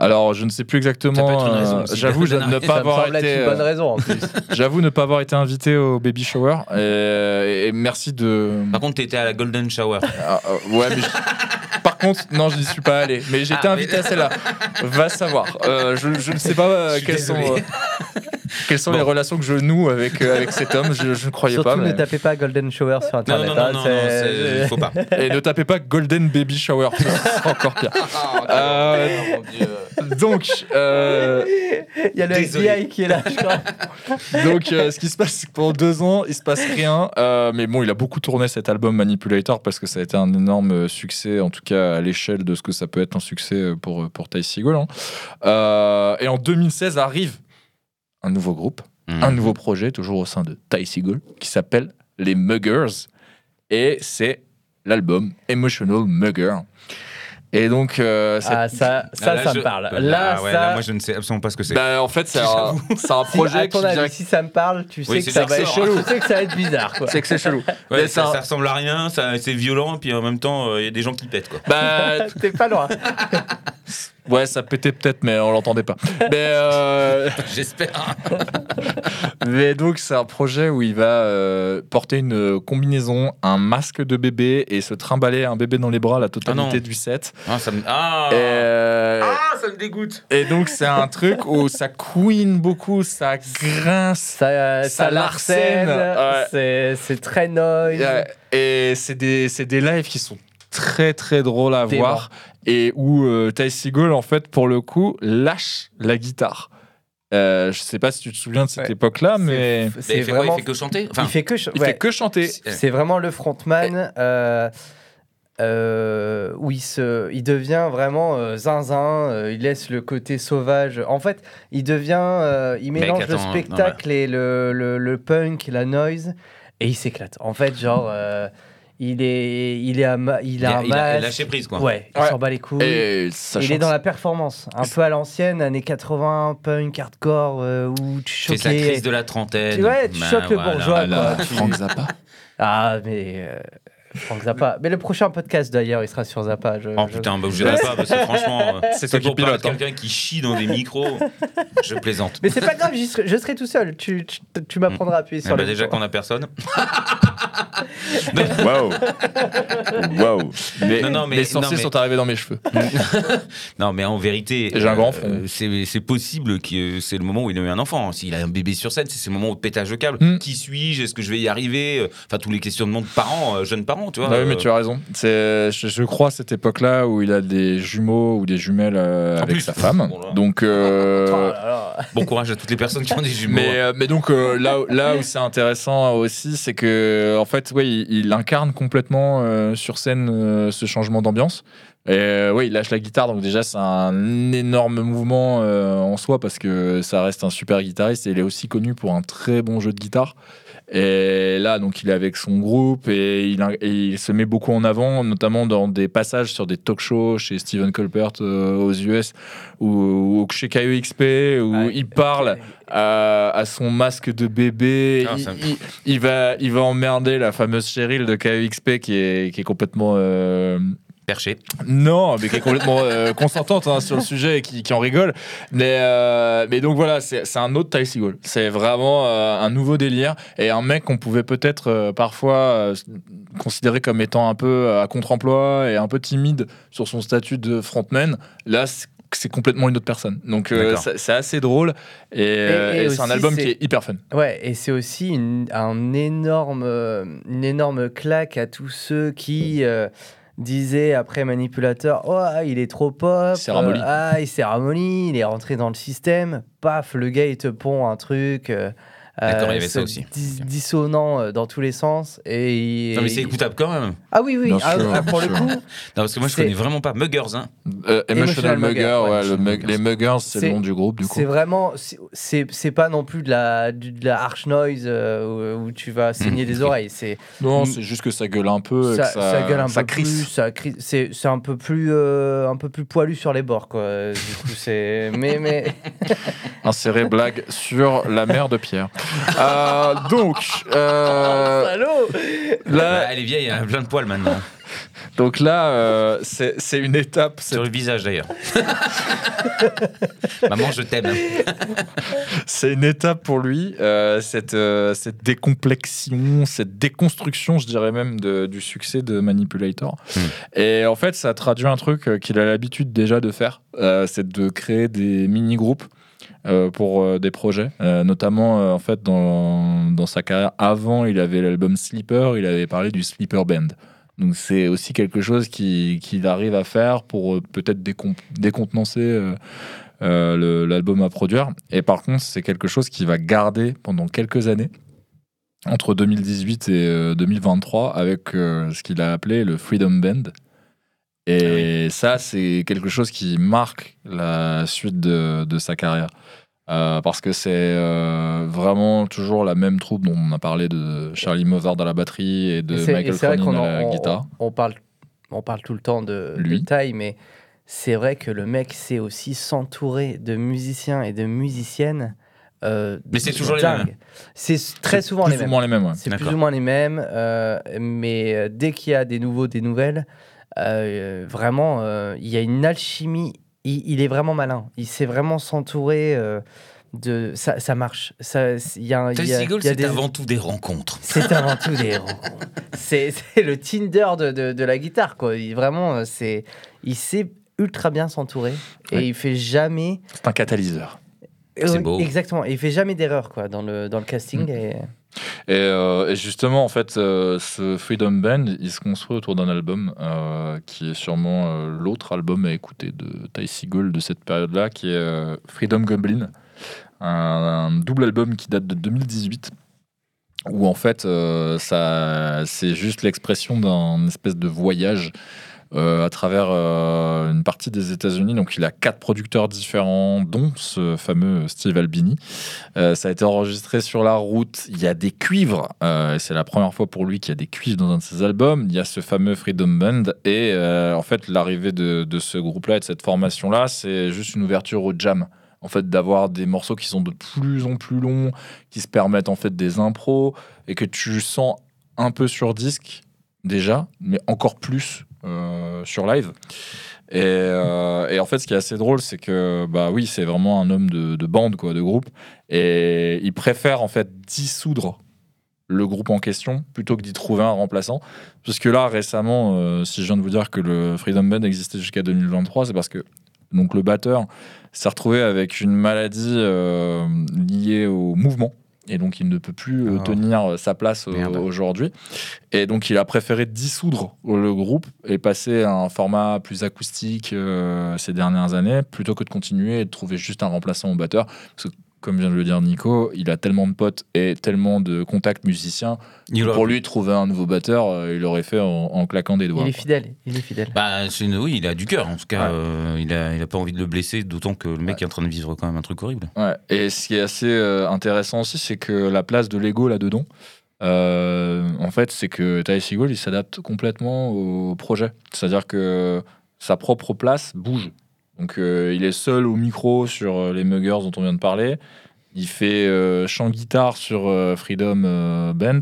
Alors, je ne sais plus exactement. euh. J'avoue ne pas avoir été. bonne euh, raison. J'avoue ne pas avoir été invité au baby shower. Et, et merci de. Par contre, t'étais à la Golden Shower. Ah, euh, ouais, mais par contre, non, je n'y suis pas allé. Mais j'ai été Ah, invité mais- à celle-là. Va savoir. Euh, je, je ne sais pas euh, quelles sont, euh, quelles sont Bon. les relations que je noue avec, euh, avec cet homme. Je, je ne croyais Surtout, pas. ne tapez pas Golden Shower sur Non, Internet. non, non, hein, non, non, c'est- c'est- faut pas. Et ne tapez pas Golden Baby Shower. Ce sera encore pire. Euh, donc, euh, Il y a le Désolé. FBI qui est là, je crois. Donc, euh, ce qui se passe, c'est que pendant deux ans, il se passe rien. Euh, mais bon, il a beaucoup tourné cet album Manipulator parce que ça a été un énorme succès, en tout cas à l'échelle de ce que ça peut être un succès euh, pour, pour Ty Segall. hein. Euh, et en 2016 arrive un nouveau groupe, Mhm. un nouveau projet, toujours au sein de Ty Segall, qui s'appelle les Muggers. Et c'est l'album Emotional Mugger. Et donc, euh, c'est- Ah, ça, ça, Ah, là, ça je- me parle. Là, Là, ouais, ça. là, moi, je ne sais absolument pas ce que c'est. bah, en fait, c'est un, c'est un si, projet à qui ton avis, vient- si ça me parle, tu sais Oui, que c'est ça ça va être ça chelou. Tu sais que ça va être bizarre, quoi. C'est que c'est chelou. Ouais, Mais ça, c'est un- ça ressemble à rien, ça- c'est violent, puis en même temps, euh, il y a des gens qui pètent. Quoi. Bah, T'es pas loin. Ouais, ça pétait peut-être, mais on l'entendait pas. Mais, euh, J'espère. mais donc, c'est un projet où il va euh, porter une combinaison, un masque de bébé et se trimballer un bébé dans les bras la Ah totalité non. du set. Ah, ça me... ah. Et, euh, Ah, ça me dégoûte. et donc, c'est un truc où ça couine beaucoup, ça grince. Ça, euh, Ça ça larcène, ouais. c'est- c'est très noise. Et c'est des, c'est des lives qui sont très très drôles à voir et où euh, Ty Segall en fait pour le coup lâche la guitare. Euh, je sais pas si tu te souviens de cette Ouais. époque-là, mais Mais C'est il fait quoi vraiment. Il fait que chanter Enfin, il fait que. ch- il ouais. fait que chanter. c'est- vraiment le frontman euh, euh, où il, se, il devient vraiment euh, zinzin, euh, il laisse le côté sauvage. En fait, il devient. euh, il mélange le spectacle et le, le, le punk, la noise, et il s'éclate. En fait, genre. Il est, il est à ma- il il a a, un il a masque. lâché prise, quoi. Ouais, il Ouais. s'en bat les couilles. Et il est dans la performance, un peu à l'ancienne, années 80, punk, hardcore, euh, où tu C'est sa crise de la trentaine. Ouais, tu Bah, choques le voilà. bourgeois, Ah là, quoi. Tu- Frank Zappa. Ah, mais euh, Frank Zappa. Mais le prochain podcast d'ailleurs, il sera sur Zappa. Je, Oh je- putain, bah, je pas, parce que franchement, euh, C'est toi qui pour pilote. de hein. quelqu'un qui chie dans des micros, je plaisante. Mais c'est pas grave, serai- je serai tout seul. Tu, tu, tu m'apprendras à appuyer Eh sur bah, le déjà qu'on a personne. Waouh. Waouh. Mais, Non, non, mais- les sorciers non, mais- sont arrivés dans mes cheveux. Non, mais en vérité, J'ai un grand front. c'est c'est possible que c'est le moment où il a eu un enfant. S'il a un bébé sur scène, c'est le moment où pétage de câble. Hmm. Qui suis-je? Est-ce que je vais y arriver? Enfin, tous les questionnements de parents, euh, jeunes parents, tu vois. Ah oui, mais euh, tu as raison. C'est, je, je crois, cette époque-là où il a des jumeaux ou des jumelles euh, avec plus. sa femme. Bon. Donc, euh, Oh. Bon courage à toutes les personnes qui ont des jumeaux. Mais, mais donc euh, là, là où c'est intéressant aussi, c'est que en fait, ouais, il, il incarne complètement sur scène ce changement d'ambiance. Et euh, ouais, il lâche la guitare, donc déjà c'est un énorme mouvement euh, en soi parce que ça reste un super guitariste et il est aussi connu pour un très bon jeu de guitare. Et là, donc, il est avec son groupe et il, et il se met beaucoup en avant, notamment dans des passages sur des talk shows chez Steven Colbert euh, aux US ou, ou chez KEXP où il parle à, à son masque de bébé. Ah, il, ça- il- il va, il va emmerder la fameuse Cheryl de KEXP qui est, qui est complètement. euh, Perché. non, mais qui est complètement euh, consentante hein, sur le sujet et qui, qui en rigole. Mais, euh, mais donc voilà, c'est c'est un autre Ty Segall. C'est vraiment euh, un nouveau délire et un mec qu'on pouvait peut-être euh, parfois euh, considérer comme étant un peu à contre-emploi et un peu timide sur son statut de frontman. Là, c'est c'est complètement une autre personne. Donc euh, c'est assez drôle et, Et- et et c'est un album qui est hyper fun. Ouais, et c'est aussi une, un énorme, une énorme claque à tous ceux qui euh, disaient après Manipulateur Oh, ah, il est trop pop. Il s'est ramolli. euh, ah, il s'est ramolli, il est rentré dans le système. Paf, le gars, il te pond un truc. euh, D'accord, il y avait se ça aussi. dis- dissonant euh, dans tous les sens. Et Non, mais c'est écoutable quand même. Ah oui, oui. Ah, sûr, ah, pour le coup, Non, parce que moi, je connais vraiment pas Muggers. Hein. Euh, Emotional, Emotional Mugger, Mugger, ouais, ouais. le mug- les Muggers, c'est le nom du groupe du coup. c'est vraiment. c'est- pas non plus de la, de la harsh noise euh, où, où tu vas saigner des oreilles. C'est Non, c'est juste que ça gueule un peu. et ça, que ça, ça gueule un ça peu plus, crisse. ça crie- c'est c'est un peu plus euh, un peu plus poilu sur les bords quoi. Euh, Du coup c'est mais mais Insérer blague sur la mère de Pierre. Euh, donc, euh, Bah, là, elle est vieille, elle a plein de poils maintenant. donc là, euh, c'est c'est une étape. Sur le visage d'ailleurs. Maman, je t'aime. C'est une étape pour lui, euh, cette, euh, cette décomplexion, cette déconstruction, je dirais même, de- du succès de Manipulator. Hmm. Et en fait, ça traduit un truc qu'il a l'habitude déjà de faire, euh, c'est de créer des mini-groupes. Euh, pour euh, des projets, Euh, notamment en fait dans, dans sa carrière avant, il avait l'album Sleeper, il avait parlé du Sleeper Band. Donc c'est aussi quelque chose qui- qu'il arrive à faire pour peut-être décon- décontenancer l'album à produire. Et par contre, c'est quelque chose qui va garder pendant quelques années, entre 2018 et euh, 2023, avec ce qu'il a appelé le Freedom Band. Et ça, c'est quelque chose qui marque la suite de, de sa carrière. Euh, parce que c'est euh, vraiment toujours la même troupe dont on a parlé de Charlie Mozart à la batterie et de Et Michael Cronin à la on, guitare. on parle on parle tout le temps de, de Lui. taille mais c'est vrai que le mec sait aussi s'entourer de musiciens et de musiciennes. euh, Mais c'est toujours les mêmes. C'est très C'est souvent plus les ou mêmes. moins les mêmes. ouais. C'est plus ou moins les mêmes, euh, mais dès qu'il y a des nouveaux, des nouvelles, euh, vraiment, euh, il y a une alchimie il, il est vraiment malin. Il sait vraiment s'entourer euh, de. Ça, ça marche. Ça, il y a, y a- y des- avant tout des rencontres. C'est avant tout des rencontres. C'est le Tinder de, de, de la guitare, quoi. Il, vraiment, c'est, il sait ultra bien s'entourer et Ouais. il fait jamais. C'est un catalyseur. C'est beau. Exactement. Et il fait jamais d'erreur, quoi, dans le, dans le casting. Mm. Et... Et, euh, et justement, en fait, euh, ce Freedom Band, il se construit autour d'un album euh, qui est sûrement l'autre album à écouter de Ty Seagull de cette période-là, qui est Freedom Goblin, un, un double album qui date de 2018. Où en fait, c'est juste l'expression d'un espèce de voyage euh, à travers euh, une partie des États-Unis. Donc, il a quatre producteurs différents, dont ce fameux Steve Albini. Euh, ça a été enregistré sur la route. Il y a des cuivres. c'est la première fois pour lui qu'il y a des cuivres dans un de ses albums. Il y a ce fameux Freedom Band. Et en fait, l'arrivée de, ce groupe-là et de cette formation-là, c'est juste une ouverture au jam. En fait, d'avoir des morceaux qui sont de plus en plus longs, qui se permettent en fait des impros et que tu sens un peu sur disque déjà, mais encore plus sur live. Et, euh, et en fait, ce qui est assez drôle, c'est que bah oui, c'est vraiment un homme de, de bande, quoi, de groupe, et il préfère en fait dissoudre le groupe en question plutôt que d'y trouver un remplaçant. Puisque là, récemment, euh, si je viens de vous dire que le Freedom Band existait jusqu'à 2023, c'est parce que donc le batteur s'est retrouvé avec une maladie euh, liée au mouvement. Et donc, il ne peut plus euh, Oh. tenir sa place euh, aujourd'hui. Et donc, il a préféré dissoudre le groupe et passer à un format plus acoustique euh, ces dernières années, plutôt que de continuer et de trouver juste un remplaçant au batteur. Parce que, comme vient de le dire Nico, il a tellement de potes et tellement de contacts musiciens. Il aurait Pour lui, trouver un nouveau batteur, euh, il l'aurait fait en, en claquant des doigts. Il est quoi. fidèle. Il est fidèle. Bah, une- oui, il a du cœur en tout cas. Ouais. euh, il, a, il a pas envie de le blesser, d'autant que le mec est en train de vivre quand même un truc horrible. Ouais. Et ce qui est assez euh, intéressant aussi, c'est que la place de Lego là-dedans, euh, en fait, c'est que Ty Seagull, il s'adapte complètement au projet. C'est-à-dire que sa propre place bouge. Donc, euh, il est seul au micro sur euh, les Muggers dont on vient de parler. Il fait euh, chant-guitare sur euh, Freedom Band.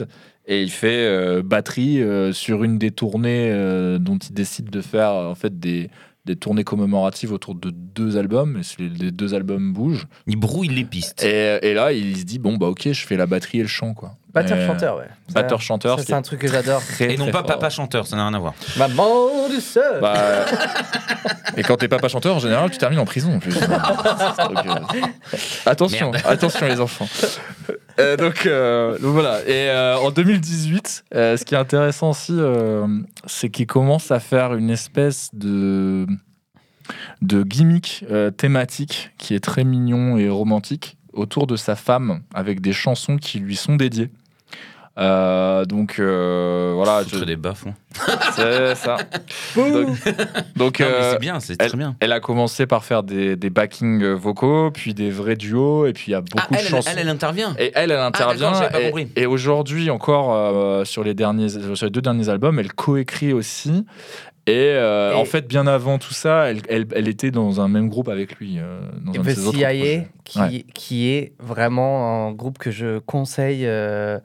Et il fait batterie sur une des tournées dont il décide de faire en fait des, des tournées commémoratives autour de deux albums. Et c'est- les deux albums bougent. Il brouille les pistes. Et, et là, il se dit bon bah ok, je fais la batterie et le chant quoi. Batteur-chanteur, ouais. Ça- Batteur chanteur. Ça, ce qui c'est un truc que j'adore. Et non pas fort. papa chanteur, ça n'a rien à voir. Maman du seul. Bah, euh, et quand t'es papa chanteur, en général, tu termines en prison. En plus. Donc, euh, attention, Merde. attention les enfants. Euh, donc, euh, donc voilà. Et euh, en 2018, euh, ce qui est intéressant aussi, euh, c'est qu'il commence à faire une espèce de de gimmick euh, thématique qui est très mignon et romantique autour de sa femme avec des chansons qui lui sont dédiées. Euh, donc euh, voilà, je- des baffes. hein. c'est ça. donc, euh, c'est bien, c'est très bien. elle a commencé par faire des, des backings vocaux, puis des vrais duos, et puis il y a beaucoup Ah, de elle, chansons. elle, elle intervient. Et elle, elle intervient. j'avais pas et compris. et aujourd'hui, encore euh, sur, les derniers, sur les deux derniers albums, elle coécrit aussi. Et, euh, Et- en fait, bien avant tout ça, elle, elle, elle était dans un même groupe avec lui. euh, dans un de ses CIA, qui, Ouais. qui est vraiment un groupe que je conseille. euh,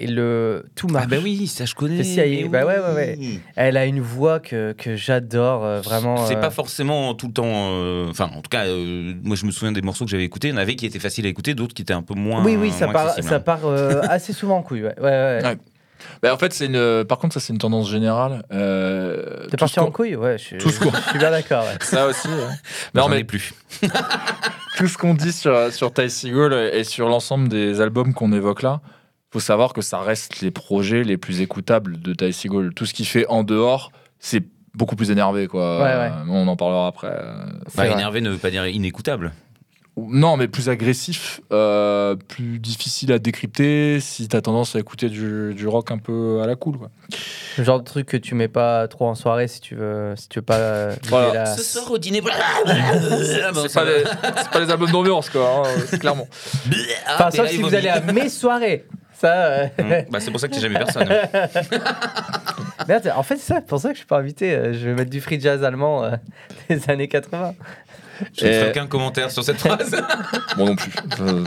et le tout marche. Ah bah oui, ça je connais. Mais bah ouais, oui. ouais, ouais. Elle a une voix que, que j'adore euh, vraiment. C'est euh, pas forcément tout le temps. euh, Enfin, en tout cas, euh, moi je me souviens des morceaux que j'avais écoutés. Il y en avait qui étaient faciles à écouter, d'autres qui étaient un peu moins. Oui, oui, ça moins part, ça hein. part euh, assez souvent en couille. Ouais, ouais, ouais. Ouais. Bah, en fait, c'est une. Par contre, ça c'est une tendance générale. Euh, T'es parti en couille Ouais, je, suis- tout ce qu'on- je suis bien d'accord. ouais. Ça aussi. ouais. J'en Non, mais ai plus. tout ce qu'on dit sur, sur Ty Seagull et sur l'ensemble des albums qu'on évoque là, faut savoir que ça reste les projets les plus écoutables de Ty Seagull. Tout ce qu'il fait en dehors, c'est beaucoup plus énervé, quoi. Ouais, ouais. On en parlera après. Bah, énervé ne veut pas dire inécoutable. Non, mais plus agressif, euh, plus difficile à décrypter si t'as tendance à écouter du, du rock un peu à la cool, quoi. Le genre de truc que tu mets pas trop en soirée si tu veux, si tu veux pas. euh, Voilà. vider la- Ce soir au dîner. C'est pas, les- pas les albums d'ambiance, quoi, hein, c'est clairement. Enfin, sauf si vous allez à mes soirées. Ça. euh, Bah, c'est pour ça que j'ai jamais personne. Merde, en fait, c'est ça, pour ça que je suis pas invité. euh, Je vais mettre du free jazz allemand euh, des années 80. Je ne Et- ferai aucun commentaire sur cette phrase. Moi non plus. Je,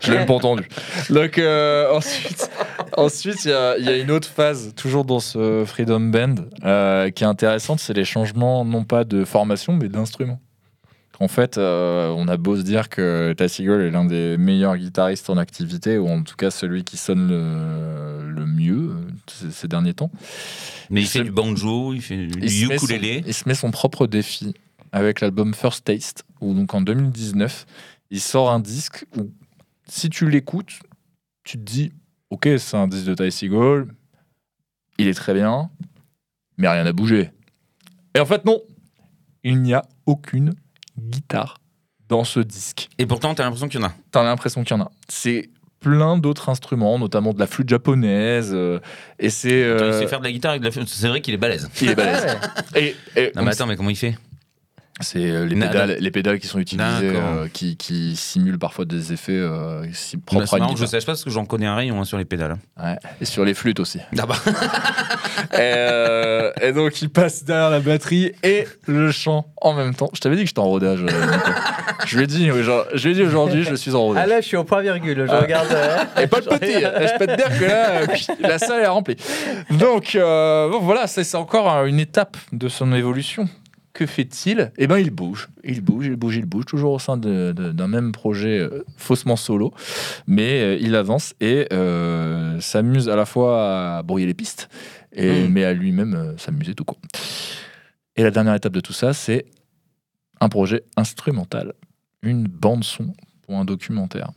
je l'ai même pas entendu. Donc euh, ensuite, ensuite il y, a- il y a une autre phase toujours dans ce Freedom Band euh, qui est intéressante, c'est les changements non pas de formation mais d'instruments. En fait, euh, on a beau se dire que Ty Segall est l'un des meilleurs guitaristes en activité, ou en tout cas celui qui sonne le, le mieux euh, ces, ces derniers temps. Mais il Il fait du banjo, il fait du Il met son, ukulélé. il se met son propre défi avec l'album First Taste, où donc en 2019, il sort un disque où, si tu l'écoutes, tu te dis, ok, c'est un disque de Ty Segall, il est très bien, mais rien n'a bougé. Et en fait, non, il n'y a aucune guitare dans ce disque. Et pourtant, t'as l'impression qu'il y en a. T'as l'impression qu'il y en a. C'est plein d'autres instruments, notamment de la flûte japonaise, euh, et c'est... Il euh, sait faire de la guitare avec de la flûte. C'est vrai qu'il est balèze. il est balèze. Et, et Non, mais attends, mais comment il fait? C'est euh, les, pédales, les pédales qui sont utilisées, euh, qui, qui simulent parfois des effets euh, si Bah, propres C'est à une marrant que je guitare. sache pas parce que j'en connais un rayon hein, sur les pédales. Ouais. Et sur les flûtes aussi. Ah bah. et, euh, et donc il passe derrière la batterie et le chant en même temps. Je t'avais dit que j'étais en rodage. je lui ai dit, oui, genre, je lui ai dit aujourd'hui, je suis en Ah rodage. là, je suis au point virgule. Je Ah. regarde. euh, Et pas de petit, je peux te dire que là, la salle est remplie. Donc, euh, bon, voilà, c'est encore une étape de son évolution. Que fait-il? Eh ben, il bouge, il bouge, il bouge, il bouge, toujours au sein de- de- d'un même projet euh, faussement solo, mais euh, il avance et euh, s'amuse à la fois à brouiller les pistes, et, Mm. mais à lui-même s'amuser tout court. Et la dernière étape de tout ça, c'est un projet instrumental, une bande son pour un documentaire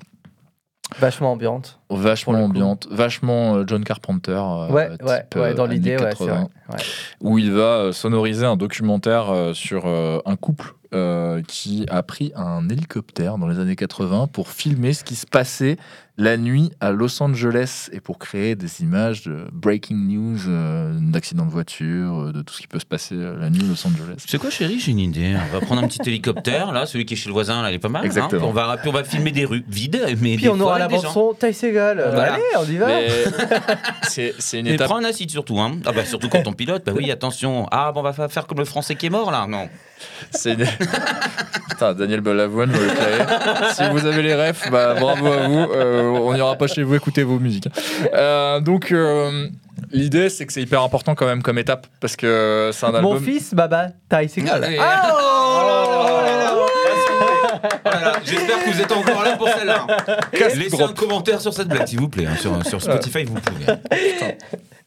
Vachement ambiante. vachement ambiante, vachement euh, John Carpenter, euh, Ouais, type, ouais, ouais, euh, dans l'idée, ouais, c'est 80, vrai. Ouais. où il va sonoriser un documentaire sur un couple euh, qui a pris un hélicoptère dans les années 80 pour filmer ce qui se passait la nuit à Los Angeles et pour créer des images de breaking news, euh, d'accidents de voiture, euh, de tout ce qui peut se passer euh, la nuit à Los Angeles. C'est quoi, chérie J'ai une idée. On va prendre un petit hélicoptère, là, celui qui est chez le voisin, là, il est pas mal. hein. Exactement. Puis on, va, puis on va filmer des rues vides, mais Puis des on aura la avec des bande gens. son Ty. Euh, Voilà. Allez, on y va. Mais c'est une Mais étape prends un acide surtout, hein. Ah bah surtout quand on pilote, bah oui, attention. Ah, bon, on va fa- faire comme le français qui est mort, là. Non. C'est une- Putain, Daniel Balavoine, je vais le créer. Si vous avez les refs, bah, bravo à vous. On n'ira pas chez vous écouter vos musiques. Euh, donc, euh, l'idée, c'est que c'est hyper important quand même comme étape parce que c'est un album. Mon fils, Baba, Ty Segall. Allez. Ah, Oh là là, oh là là, J'espère que vous êtes encore là pour celle-là. Laissez un commentaire sur cette blague, s'il vous plaît. hein. Sur, sur Spotify, vous pouvez.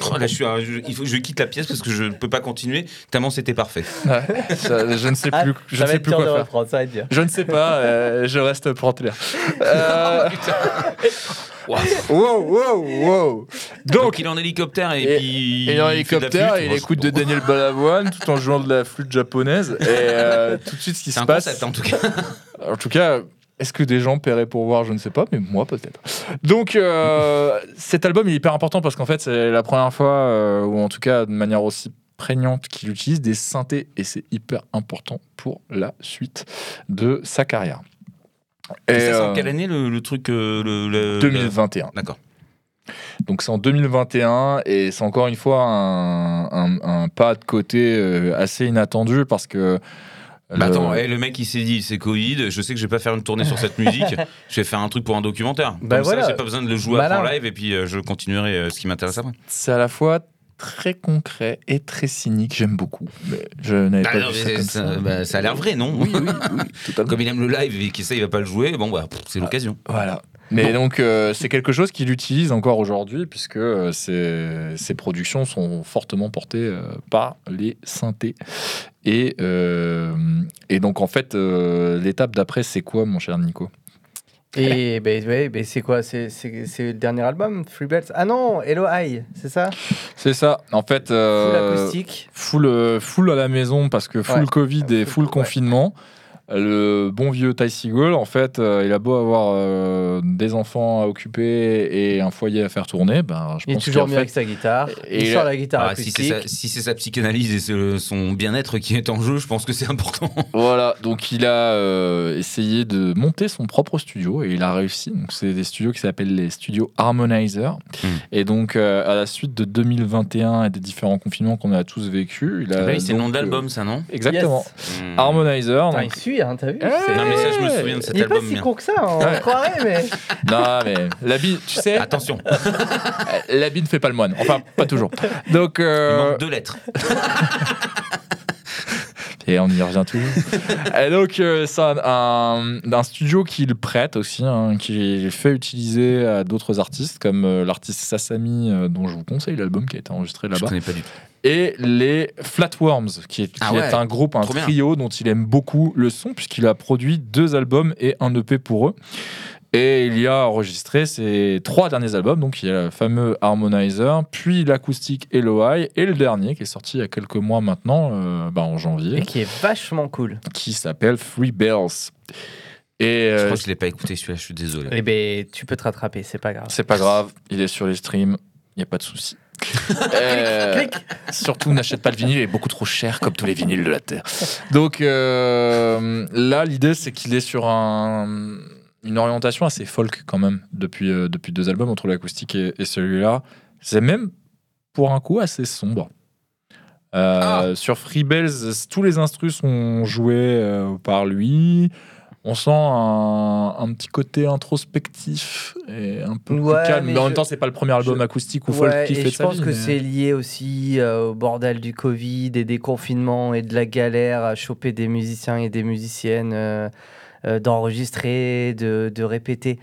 Oh, là, je suis, à- je- il faut que je quitte la pièce parce que je ne peux pas continuer tellement c'était parfait. Ouais, ça- je ne sais Ah, plus, je ça ne sais plus quoi faire. reprendre, ça va être dur. Je ne sais pas, euh, je reste pour en l'air. Euh, Waouh. wow, wow, wow. Donc, Donc, il est en hélicoptère et, Et- puis. Et en il la hélicoptère, flûte. il Moi, écoute je- de Daniel Balavoine tout en jouant de la flûte japonaise. Et euh, tout de suite, ce qui se passe. concept en tout cas. En tout cas, est-ce que des gens paieraient pour voir Je ne sais pas, mais moi peut-être. Donc, euh, cet album il est hyper important parce qu'en fait, c'est la première fois, euh, ou en tout cas de manière aussi prégnante, qu'il utilise des synthés et c'est hyper important pour la suite de sa carrière. Et ça, c'est en euh, quelle année le, le truc euh, le, le- 2021. le- D'accord. Donc c'est en 2021 et c'est encore une fois un, un- un pas de côté assez inattendu parce que. Bah le- attends, eh, le mec il s'est dit c'est Covid, je sais que je vais pas faire une tournée sur cette musique, je vais faire un truc pour un documentaire. Comme Bah voilà. ça, j'ai pas besoin de le jouer en live et puis euh, je continuerai euh, ce qui m'intéresse après. c'est à la fois très concret et très cynique. J'aime beaucoup. Mais je n'avais Bah pas non, vu ça mais comme ça, ça. bah, ça a l'air vrai, non Oui, oui. Comme il aime le live et qu'il sait il va pas le jouer, bon bah c'est l'occasion. Voilà. Mais donc, euh, c'est quelque chose qu'il utilise encore aujourd'hui, puisque euh, ses, ses productions sont fortement portées euh, par les synthés. Et, et donc, en fait, l'étape d'après, c'est quoi, mon cher Nico? Et ben, ouais, ben, c'est quoi? C'est le dernier album, Free Ah non, Hello High, c'est ça? C'est ça. En fait, Full euh, acoustique. full, euh, full à la maison, parce que full Ouais. Covid et Full- full ouais. Le bon vieux Ty Segall, en fait, euh, il a beau avoir euh, des enfants à occuper et un foyer à faire tourner, ben, je Il est pense toujours qu'en mieux fait, avec sa guitare. et il sort la guitare Ah, si acoustique. c'est sa, si c'est sa psychanalyse et son bien-être qui est en jeu, je pense que c'est important. Voilà, donc il a euh, essayé de monter son propre studio et il a réussi. Donc c'est des studios qui s'appellent les studios Harmonizer. Mm. Et donc euh, à la suite de 2021 et des différents confinements qu'on a tous vécus, il a Là, c'est le nom de euh, l'album, ça, non? Exactement. Yes. Hmm. Harmonizer. Donc- il hein, t'as vu Eh, c'est- Non, mais ça, je me souviens de cet Il est pas album. si bien. con que ça, on Ouais. croirait, mais. Non mais la bille, tu sais, Attention, la bille ne fait pas le moine. Enfin, pas toujours. Donc il euh, manque deux lettres. Et on y revient toujours. et donc, euh, c'est un, un- un studio qui le prête aussi, hein, qui fait utiliser à d'autres artistes, comme euh, l'artiste Sasami, euh, dont je vous conseille l'album qui a été enregistré Je là-bas, connais pas du tout. et les Flatworms, qui est, qui Ah ouais, est un groupe, un bien. trio dont il aime beaucoup le son, puisqu'il a produit deux albums et un EP pour eux. Et il y a enregistré ses trois derniers albums, donc il y a le fameux Harmonizer, puis l'acoustique Eloy, et le dernier qui est sorti il y a quelques mois maintenant, euh, bah, en janvier, Et qui est vachement cool. qui s'appelle Free Bells. Et Je euh, crois que je l'ai pas écouté celui-là, je suis désolé. Eh ben, tu peux te rattraper, c'est pas grave. c'est pas grave, il est sur les streams, il n'y a pas de souci. Euh, Surtout, n'achète pas le vinyle, il est beaucoup trop cher comme tous les vinyles de la Terre. Donc euh, là, l'idée, c'est qu'il est sur un- une orientation assez folk quand même depuis, euh, depuis deux albums, entre l'acoustique et, et celui-là. C'est même pour un coup assez sombre. Euh, Sur Free Bells, tous les instrus sont joués euh, par lui. On sent un, un petit côté introspectif et un peu plus calme. mais Mais en même je- temps, c'est pas le premier album je- acoustique ou folk qui fait je sa pense vie, que mais- c'est lié aussi au bordel du Covid et des confinements et de la galère à choper des musiciens et des musiciennes, euh, d'enregistrer, de, de répéter.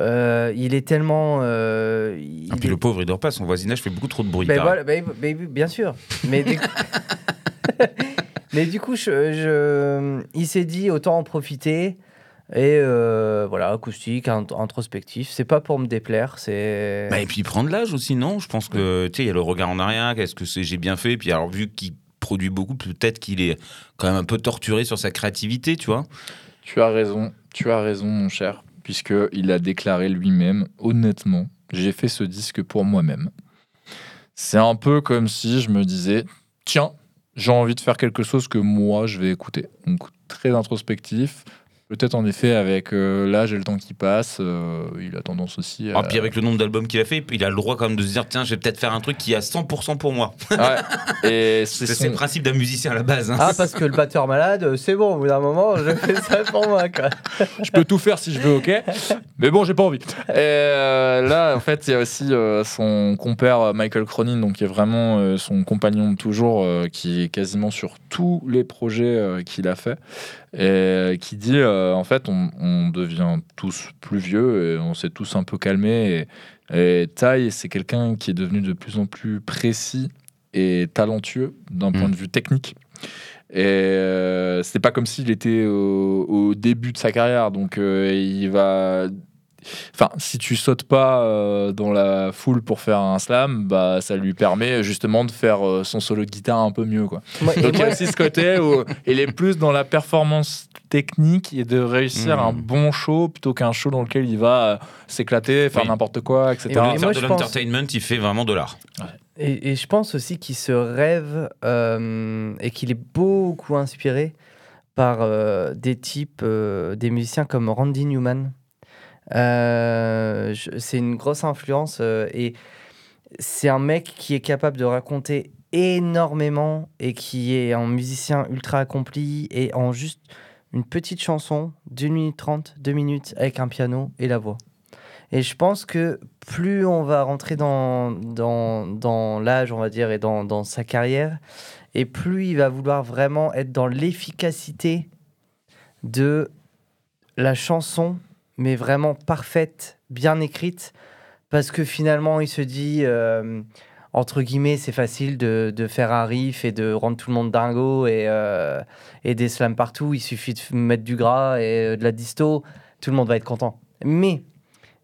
Euh, il est tellement. euh, il Et puis est- le pauvre, il dort pas, son voisinage fait beaucoup trop de bruit. Ben voilà, ben- ben bien sûr. Mais du coup, mais du coup je, je- il s'est dit autant en profiter. Et euh, voilà, acoustique, int- introspectif. C'est pas pour me déplaire, c'est. Bah, et puis prendre l'âge aussi, non? Je pense que tu sais, il y a le regard en arrière. Qu'est-ce que c'est J'ai bien fait. Puis alors vu qu'il produit beaucoup, peut-être qu'il est quand même un peu torturé sur sa créativité, tu vois. Tu as raison, tu as raison, mon cher, puisque il a déclaré lui-même, honnêtement, j'ai fait ce disque pour moi-même. C'est un peu comme si je me disais, tiens, j'ai envie de faire quelque chose que moi je vais écouter. Donc très introspectif. Peut-être en effet avec euh, l'âge et le temps qui passe, euh, il a tendance aussi à... Ah, puis avec le nombre d'albums qu'il a fait, il a le droit quand même de se dire tiens, je vais peut-être faire un truc qui est à 100% pour moi. Ouais. C'est son- le principe d'un musicien à la base. hein. Ah, parce que le batteur malade, euh, c'est bon, au bout d'un moment, je fais ça pour moi, quoi. je peux tout faire si je veux, ok Mais bon, j'ai pas envie. Et euh, là, en fait, il y a aussi euh, son compère Michael Cronin, donc qui est vraiment euh, son compagnon de toujours, euh, qui est quasiment sur tous les projets euh, qu'il a fait, et qui dit euh, en fait, on, on devient tous plus vieux et on s'est tous un peu calmés. Et, et c'est quelqu'un qui est devenu de plus en plus précis et talentueux d'un point Mm. de vue technique. Et euh, c'était pas comme s'il était au, au début de sa carrière, donc euh, il va. Enfin, si tu sautes pas euh, dans la foule pour faire un slam, bah ça lui permet justement de faire euh, son solo de guitare un peu mieux, quoi. Donc il y a aussi ce côté où il est plus dans la performance technique et de réussir Mm. un bon show plutôt qu'un show dans lequel il va euh, s'éclater, faire Oui. n'importe quoi, etc. Et oui, de moi, faire de je pense- l'entertainment, il fait vraiment de l'art. Et, et je pense aussi qu'il se rêve euh, et qu'il est beaucoup inspiré par euh, des types, euh, des musiciens comme Randy Newman. Euh, c'est une grosse influence euh, et c'est un mec qui est capable de raconter énormément et qui est un musicien ultra accompli et en juste une petite chanson d'une minute trente, deux minutes avec un piano et la voix. Et je pense que plus on va rentrer dans, dans, dans l'âge, on va dire, et dans, dans sa carrière, et plus il va vouloir vraiment être dans l'efficacité de la chanson, mais vraiment parfaite, bien écrite, parce que finalement, il se dit, euh, entre guillemets, c'est facile de, faire un riff et de rendre tout le monde dingo et, euh, et des slams partout. Il suffit de mettre du gras et euh, de la disto, tout le monde va être content. Mais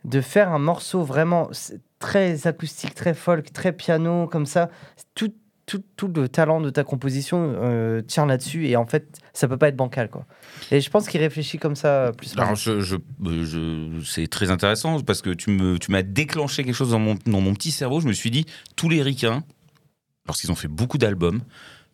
de faire un morceau vraiment très acoustique, très folk, très piano, comme ça, tout, tout, tout le talent de ta composition euh, tient là-dessus et en fait, ça peut pas être bancal. Quoi. Et je pense qu'il réfléchit comme ça plus Alors, je, je, je- c'est très intéressant parce que tu me, tu m'as déclenché quelque chose dans mon, dans mon petit cerveau. Je me suis dit, tous les ricains, lorsqu'ils ont fait beaucoup d'albums,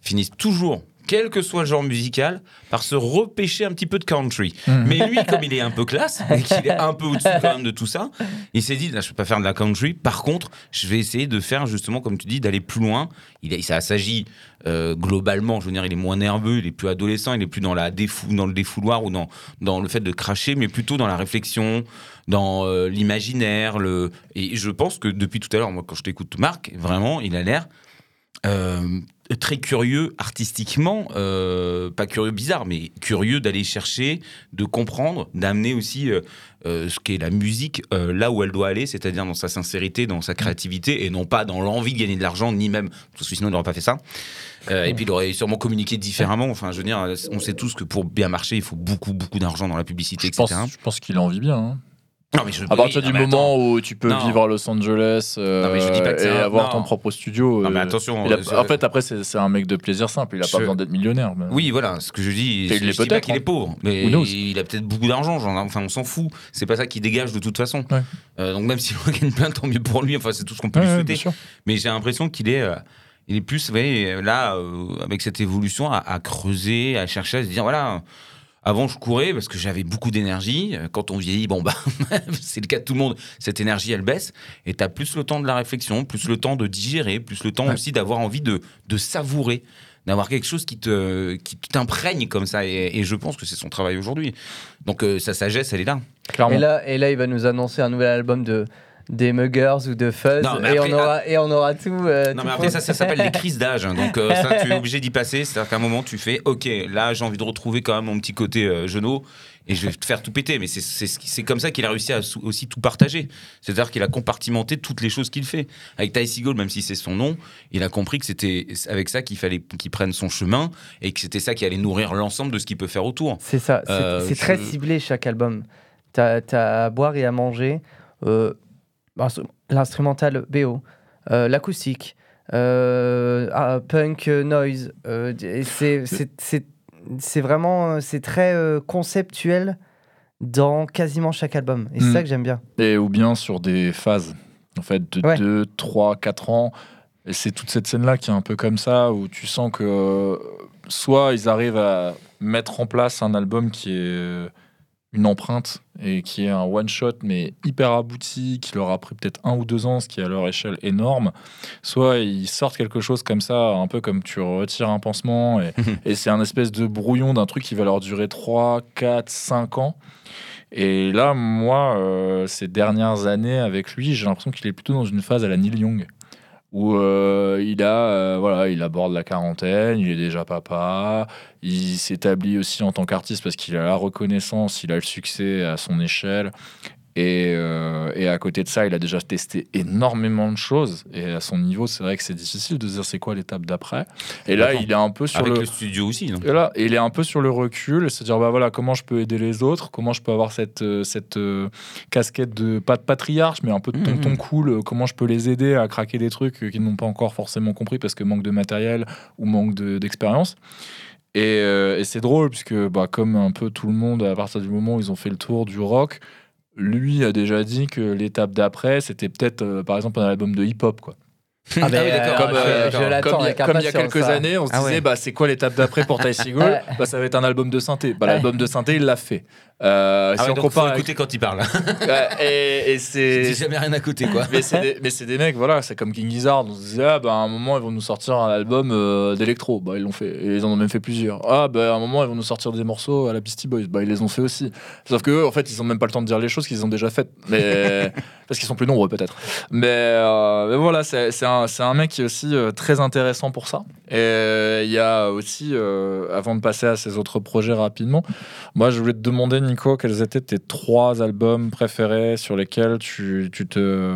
finissent toujours, quel que soit le genre musical, par se repêcher un petit peu de country. Mhm. Mais lui, comme il est un peu classe et qu'il est un peu au-dessus quand même de tout ça, il s'est dit, là, je peux pas faire de la country. Par contre, je vais essayer de faire justement, comme tu dis, d'aller plus loin. Il, ça s'agit euh, globalement, je veux dire, il est moins nerveux, il est plus adolescent, il est plus dans, la défou, dans le défouloir ou dans, dans le fait de cracher, mais plutôt dans la réflexion, dans euh, l'imaginaire. Le... Et je pense que depuis tout à l'heure, moi, quand je t'écoute, Marc, vraiment, il a l'air euh, très curieux artistiquement, euh, pas curieux bizarre, mais curieux d'aller chercher, de comprendre, d'amener aussi euh, ce qu'est la musique là où elle doit aller, c'est-à-dire dans sa sincérité, dans sa créativité, et non pas dans l'envie de gagner de l'argent, ni même, parce que sinon il n'aurait pas fait ça. Et puis il aurait sûrement communiqué différemment. Enfin, je veux dire, on sait tous que pour bien marcher, il faut beaucoup, beaucoup d'argent dans la publicité, Je pense, etc. je pense qu'il en vit bien. hein. Non, mais je, À partir oui, du moment attends. où tu peux Non. vivre à Los Angeles euh, Non, mais je dis pas que c'est et un- avoir non. ton propre studio. Non, mais euh, attention. a- euh, je- En fait, après, c'est un mec de plaisir simple. Il a Je- pas besoin d'être millionnaire. mais- Oui, voilà, ce que je dis, je dis pas peut-être, qu'il hein. est pauvre, mais il a peut-être beaucoup d'argent, enfin on s'en fout, c'est pas ça qui dégage de toute façon. Ouais. Euh, donc même s'il gagne plein, tant mieux pour lui, enfin c'est tout ce qu'on peut Ouais, lui souhaiter. Mais j'ai l'impression qu'il est, il est plus, vous voyez, là, euh, avec cette évolution, à, à creuser, à chercher, à se dire, voilà, avant je courais parce que j'avais beaucoup d'énergie. Quand on vieillit, bon, bah, c'est le cas de tout le monde, cette énergie, elle baisse. Et tu as plus le temps de la réflexion, plus le temps de digérer, plus le temps Ouais. aussi d'avoir envie de, de savourer d'avoir quelque chose qui te qui t'imprègne comme ça et, et je pense que c'est son travail aujourd'hui donc euh, sa sagesse elle est là Clairement. Et là, et là, il va nous annoncer un nouvel album de des Muggers ou de Fuzz Non, et, on aura, et on aura tout. euh, Non, tout mais après, ça, ça s'appelle les crises d'âge. hein. Donc, euh, ça, tu es obligé d'y passer. C'est-à-dire qu'à un moment, tu fais OK, là, j'ai envie de retrouver quand même mon petit côté euh, genou et je vais te faire tout péter. Mais c'est- comme ça qu'il a réussi à aussi tout partager. C'est-à-dire qu'il a compartimenté toutes les choses qu'il fait. Avec Ty Seagull, même si c'est son nom, il a compris que c'était avec ça qu'il fallait qu'il prenne son chemin et que c'était ça qui allait nourrir l'ensemble de ce qu'il peut faire autour. C'est ça, c'est Euh, très ciblé chaque album. T'as as à boire et à manger, euh, l'instrumental BO, l'acoustique, ah, punk noise. c'est- vraiment euh, c'est très euh, conceptuel dans quasiment chaque album. Et c'est Mm. ça que j'aime bien. Et ou bien sur des phases, en fait, de Ouais. 2, 3, 4 ans. Et c'est toute cette scène-là qui est un peu comme ça, où tu sens que euh, soit ils arrivent à mettre en place un album qui est une empreinte et qui est un one-shot, mais hyper abouti, qui leur a pris peut-être un ou deux ans, ce qui est à leur échelle énorme. Soit ils sortent quelque chose comme ça, un peu comme tu retires un pansement, et, et c'est un espèce de brouillon d'un truc qui va leur durer 3, 4, 5 ans. Et là, moi, euh, ces dernières années avec lui, j'ai l'impression qu'il est plutôt dans une phase à la Neil Young, où euh, il a, euh, voilà, il aborde la quarantaine, il est déjà papa, il s'établit aussi en tant qu'artiste parce qu'il a la reconnaissance, il a le succès à son échelle. Et, euh, et à côté de ça, il a déjà testé énormément de choses. Et à son niveau, c'est vrai que c'est difficile de dire c'est quoi l'étape d'après. Et là, il est un peu sur Avec le, le studio aussi. et là, il est un peu sur le recul, c'est-à-dire bah voilà comment je peux aider les autres, comment je peux avoir cette euh, cette euh, casquette de pas de patriarche mais un peu de Mhm. tonton cool, euh, comment je peux les aider à craquer des trucs qu'ils n'ont pas encore forcément compris parce que manque de matériel ou manque de- d'expérience. et, euh, et c'est drôle puisque bah comme un peu tout le monde à partir du moment où ils ont fait le tour du rock, lui a déjà dit que l'étape d'après c'était peut-être euh, par exemple un album de hip-hop quoi. Ah, d'accord. euh, Comme, je- euh, je d'accord. l'attends Comme il y a, avec comme il y a impatience, quelques ça. années, on se Ah disait ouais. bah, c'est quoi l'étape d'après pour Ty Seagull bah, Ça va être un album de synthé. Bah, L'album de synthé, il l'a fait. Euh, Ah si ouais, on donc, compare faut avec- écouter quand il parle. Ouais, et, et c'est. jamais rien à côté, quoi. Mais c'est des, des mecs, voilà, c'est comme King Gizzard. On se disait, ah, bah, à un moment, ils vont nous sortir un album euh, d'électro. Bah, ils l'ont fait. Et ils en ont même fait plusieurs. Ah, bah, à un moment, ils vont nous sortir des morceaux à la Beastie Boys. Bah, ils les ont fait aussi. Sauf que en fait, ils ont même pas le temps de dire les choses qu'ils ont déjà faites. Mais. parce qu'ils sont plus nombreux, peut-être. Mais, euh, mais voilà, c'est un, c'est un mec qui est aussi euh, très intéressant pour ça. Et euh, il y a aussi, euh, avant de passer à ses autres projets rapidement, moi, je voulais te demander, Nico, quels étaient tes trois albums préférés sur lesquels tu, tu te.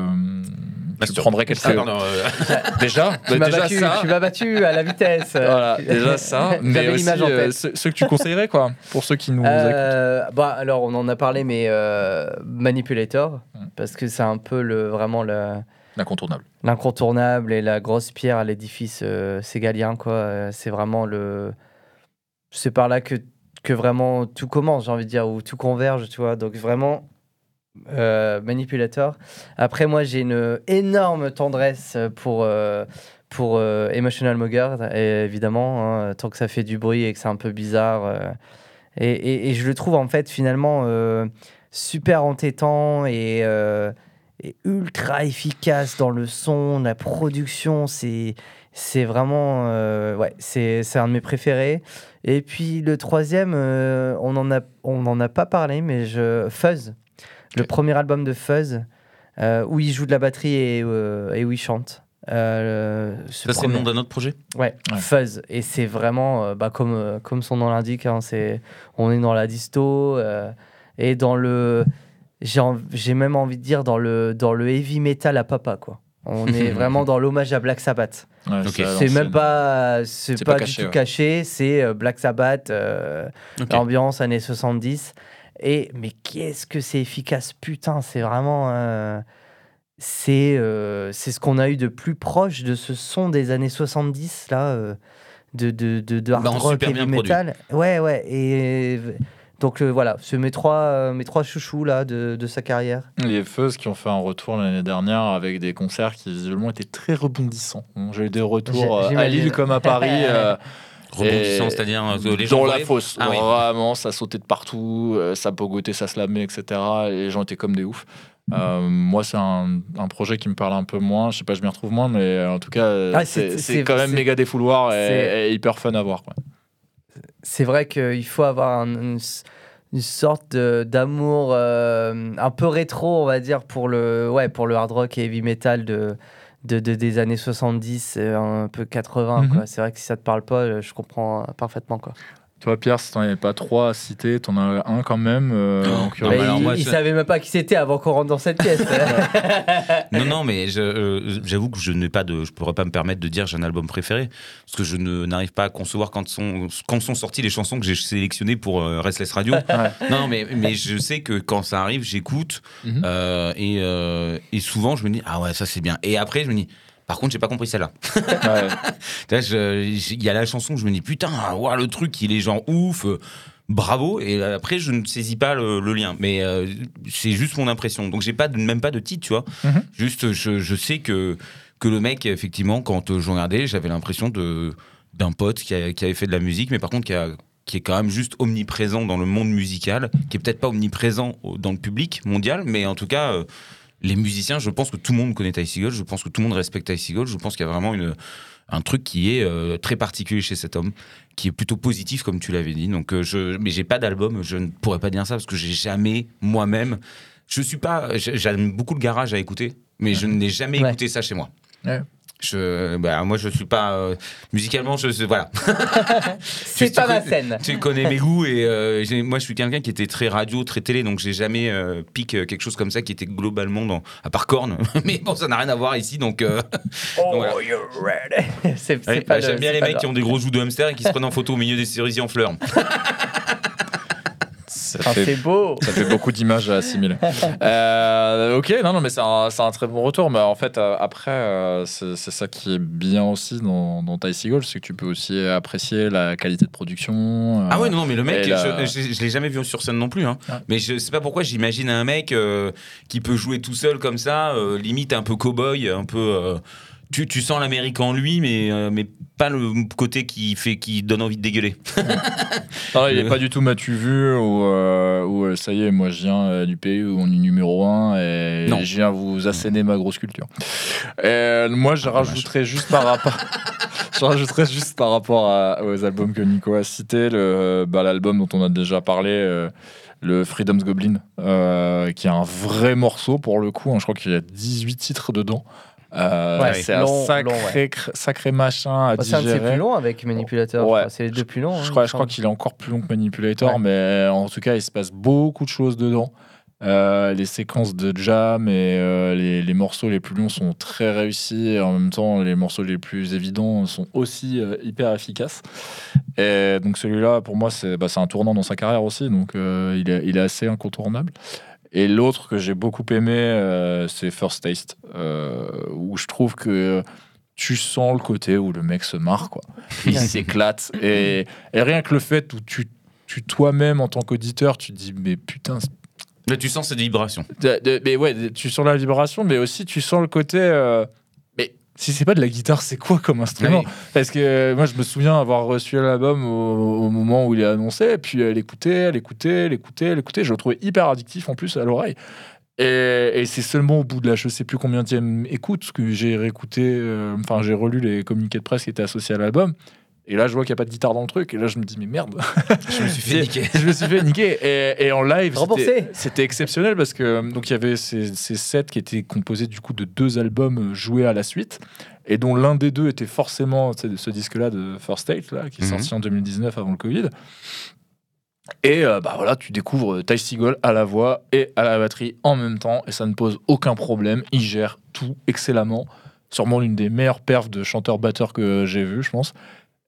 tu prendrais quelques. Ah, pardon, euh, Déjà, Tu m'as battu, à la vitesse. Voilà, déjà ça. mais aussi en euh, tête. ceux, ceux que tu conseillerais, quoi, pour ceux qui nous écoutent. Euh, bah, alors, on en a parlé, mais euh, Manipulator, Mm. parce que c'est un peu le, vraiment le- Incontournable. l'incontournable et la grosse pierre à l'édifice euh, ségalien. Quoi. Euh, C'est vraiment le. C'est par là que, que vraiment tout commence, j'ai envie de dire, ou tout converge, tu vois. Donc, vraiment. euh, Manipulator. Après, moi, j'ai une énorme tendresse pour, euh, pour euh, Emotional Mogger, et évidemment, hein, tant que ça fait du bruit et que c'est un peu bizarre. euh, et, et- je le trouve en fait finalement euh, super entêtant et, et ultra efficace dans le son, la production. C'est c'est vraiment ouais, c'est un de mes préférés. Et puis le troisième, euh, on en a on en a pas parlé, mais je Fuzz, le premier album de Fuzz euh, où il joue de la batterie et, euh, et où il chante. Euh, ce Ça, c'est le nom d'un autre projet? Ouais, Ouais. Fuzz. Et c'est vraiment, euh, bah, comme, euh, comme son nom l'indique, hein, c'est, on est dans la disto euh, et dans le. J'ai, j'ai même envie de dire dans le, dans le heavy metal à papa, quoi. On est vraiment dans l'hommage à Black Sabbath. Ouais, c'est même pas, c'est pas, pas du caché, tout ouais. caché. C'est euh, Black Sabbath, euh, Ok. l'ambiance années 70. Et mais qu'est-ce que c'est efficace, putain, c'est vraiment. euh, c'est euh, c'est ce qu'on a eu de plus proche de ce son des années 70 là, euh, de de de, de hard Bah, rock produit. metal. Ouais ouais et donc euh, voilà, c'est mes trois euh, mes trois chouchous là de, de sa carrière. Les Fuzz qui ont fait un retour l'année dernière avec des concerts qui visiblement étaient très rebondissants. Bon, J'ai eu des retours euh, à. Lille comme à Paris. euh, Rebondissant, Et c'est-à-dire euh, les gens dans la fosse. Ah oui. Vraiment, ça sautait de partout, euh, ça pogotait, ça slamait, etc. Et les gens étaient comme des oufs. Euh, moi, c'est un, un projet qui me parle un peu moins. Je sais pas, je m'y retrouve moins, mais en tout cas, Ah, c'est quand même méga défouloir et, et hyper fun à voir. Quoi. C'est vrai qu'il faut avoir un- une, une sorte d'amour euh, un peu rétro, on va dire, pour le, ouais, pour le hard rock et heavy metal de, de, de- des années 70, et un peu 80. Mhm. quoi. C'est vrai que si ça te parle pas, euh, je comprends euh, parfaitement. Quoi. Toi, Pierre, si t'en avais pas trois à citer, t'en as un quand même. euh, en non, curieux. mais alors il, moi, il je- savait même pas qui c'était avant qu'on rentre dans cette pièce. Non, non, mais je, euh, j'avoue que je n'ai pas de, je pourrais pas me permettre de dire j'ai un album préféré parce que je ne n'arrive pas à concevoir quand sont quand sont sorties les chansons que j'ai sélectionnées pour euh, Restless Radio. Ouais. Non, mais mais je sais que quand ça arrive, j'écoute Mhm. euh, et euh, et souvent je me dis ah ouais ça c'est bien et après je me dis par contre, j'ai pas compris celle-là. Il y a la chanson je me dis putain, ouah, le truc, il est genre ouf, euh, bravo. Et après, je ne saisis pas le, le lien, mais euh, c'est juste mon impression. Donc, j'ai pas de- même pas de titre, tu vois. Mhm. Juste, je, je sais que que le mec, effectivement, quand euh, je regardais, j'avais l'impression de d'un pote qui, a- qui avait fait de la musique, mais par contre qui a qui est quand même juste omniprésent dans le monde musical, qui est peut-être pas omniprésent dans le public mondial, mais en tout cas, euh, les musiciens, je pense que tout le monde connaît Ty Segall, je pense que tout le monde respecte Ty Segall, je pense qu'il y a vraiment une, un truc qui est euh, très particulier chez cet homme, qui est plutôt positif, comme tu l'avais dit. Donc, euh, je, mais j'ai pas d'album, je ne pourrais pas dire ça parce que j'ai jamais moi-même. Je suis pas. j'ai- J'aime beaucoup le garage à écouter, mais je n'ai jamais Ouais. écouté ça chez moi. Ouais. Je, bah, moi, je suis pas euh, musicalement. Je, voilà. c'est pas ma scène. Tu connais mes goûts et euh, moi, je suis quelqu'un qui était très radio, très télé, donc j'ai jamais euh, piqué quelque chose comme ça qui était globalement dans. À part corne, mais bon, ça n'a rien à voir ici, donc. euh, Oh, voilà. you're ready. ouais, bah, J'aime bien les mecs qui ont des gros joues de hamster et qui se prennent en photo au milieu des cerisiers en fleurs. Ça Ah, fait c'est beau. Ça fait beaucoup d'images à assimiler. Euh, ok, non, non, mais c'est un, c'est un très bon retour. Mais en fait, euh, après, euh, c'est c'est ça qui est bien aussi dans, dans Ty Seagull, c'est que tu peux aussi apprécier la qualité de production. euh, Ah ouais, non, non, mais le mec, la- je, je, je l'ai jamais vu sur scène non plus. Hein. Mais je sais pas pourquoi j'imagine un mec euh, qui peut jouer tout seul comme ça, euh, limite un peu cow-boy, un peu. Tu, tu sens l'Amérique en lui, mais, euh, mais pas le côté qui, fait, qui donne envie de dégueuler. Non, il est Le- pas du tout m'as-tu vu ou, euh, ou, euh, ça y est, moi je viens du pays où on est numéro un et Non. je viens vous asséner ma grosse culture. Moi, je Ah, dommage. rajouterais juste par rapport. Je rajouterais juste par rapport à- aux albums que Nico a cités, bah, l'album dont on a déjà parlé, euh, le Freedom's Goblin, euh, qui est un vrai morceau pour le coup. hein. je crois qu'il y a 18 titres dedans. Euh, Ouais, c'est un long, sacré, long, ouais. cr- sacré machin à Bah, c'est digérer. plus longs avec Manipulateur. je Ouais. C'est les deux plus longs. hein, Je il crois, je crois qu'il est encore plus long que Manipulator, Ouais. mais euh, en tout cas, il se passe beaucoup de choses dedans. Euh, les séquences de jam et euh, les, les morceaux les plus longs sont très réussis. Et en même temps, les morceaux les plus évidents sont aussi euh, hyper efficaces. Et donc celui-là, pour moi, c'est bah, c'est un tournant dans sa carrière aussi. Donc euh, il, est, il est assez incontournable. Et l'autre que j'ai beaucoup aimé, euh, c'est First Taste, euh, où je trouve que tu sens le côté où le mec se marre, quoi. Il s'éclate. Et, et rien que le fait où tu, tu toi-même, en tant qu'auditeur, tu te dis, mais putain, Là, tu sens cette vibration. mais ouais, tu sens la vibration, mais aussi tu sens le côté. euh, mais si c'est pas de la guitare, c'est quoi comme instrument Oui. Parce que euh, moi, je me souviens avoir reçu l'album au, au moment où il est annoncé, et puis euh, l'écouter, l'écouter, l'écouter, l'écouter. Je le trouvais hyper addictif en plus à l'oreille. Et, et c'est seulement au bout de la je sais plus combien écoute que j'ai réécouté, euh, enfin j'ai relu les communiqués de presse qui étaient associés à l'album. Et là, je vois qu'il n'y a pas de guitare dans le truc. Et là, je me dis, mais merde. Je me suis fait niquer. je me suis fait niquer. Et, et en live, c'était- exceptionnel parce que donc il y avait ces, ces sets qui étaient composés du coup de deux albums joués à la suite et dont l'un des deux était forcément ce disque-là de First State là, qui est Mhm. sorti en 2019 avant le Covid. Et euh, bah voilà, tu découvres Ty Segall à la voix et à la batterie en même temps et ça ne pose aucun problème. Il gère tout excellemment. Sûrement l'une des meilleures perfs de chanteur-batteur que j'ai vu, je pense.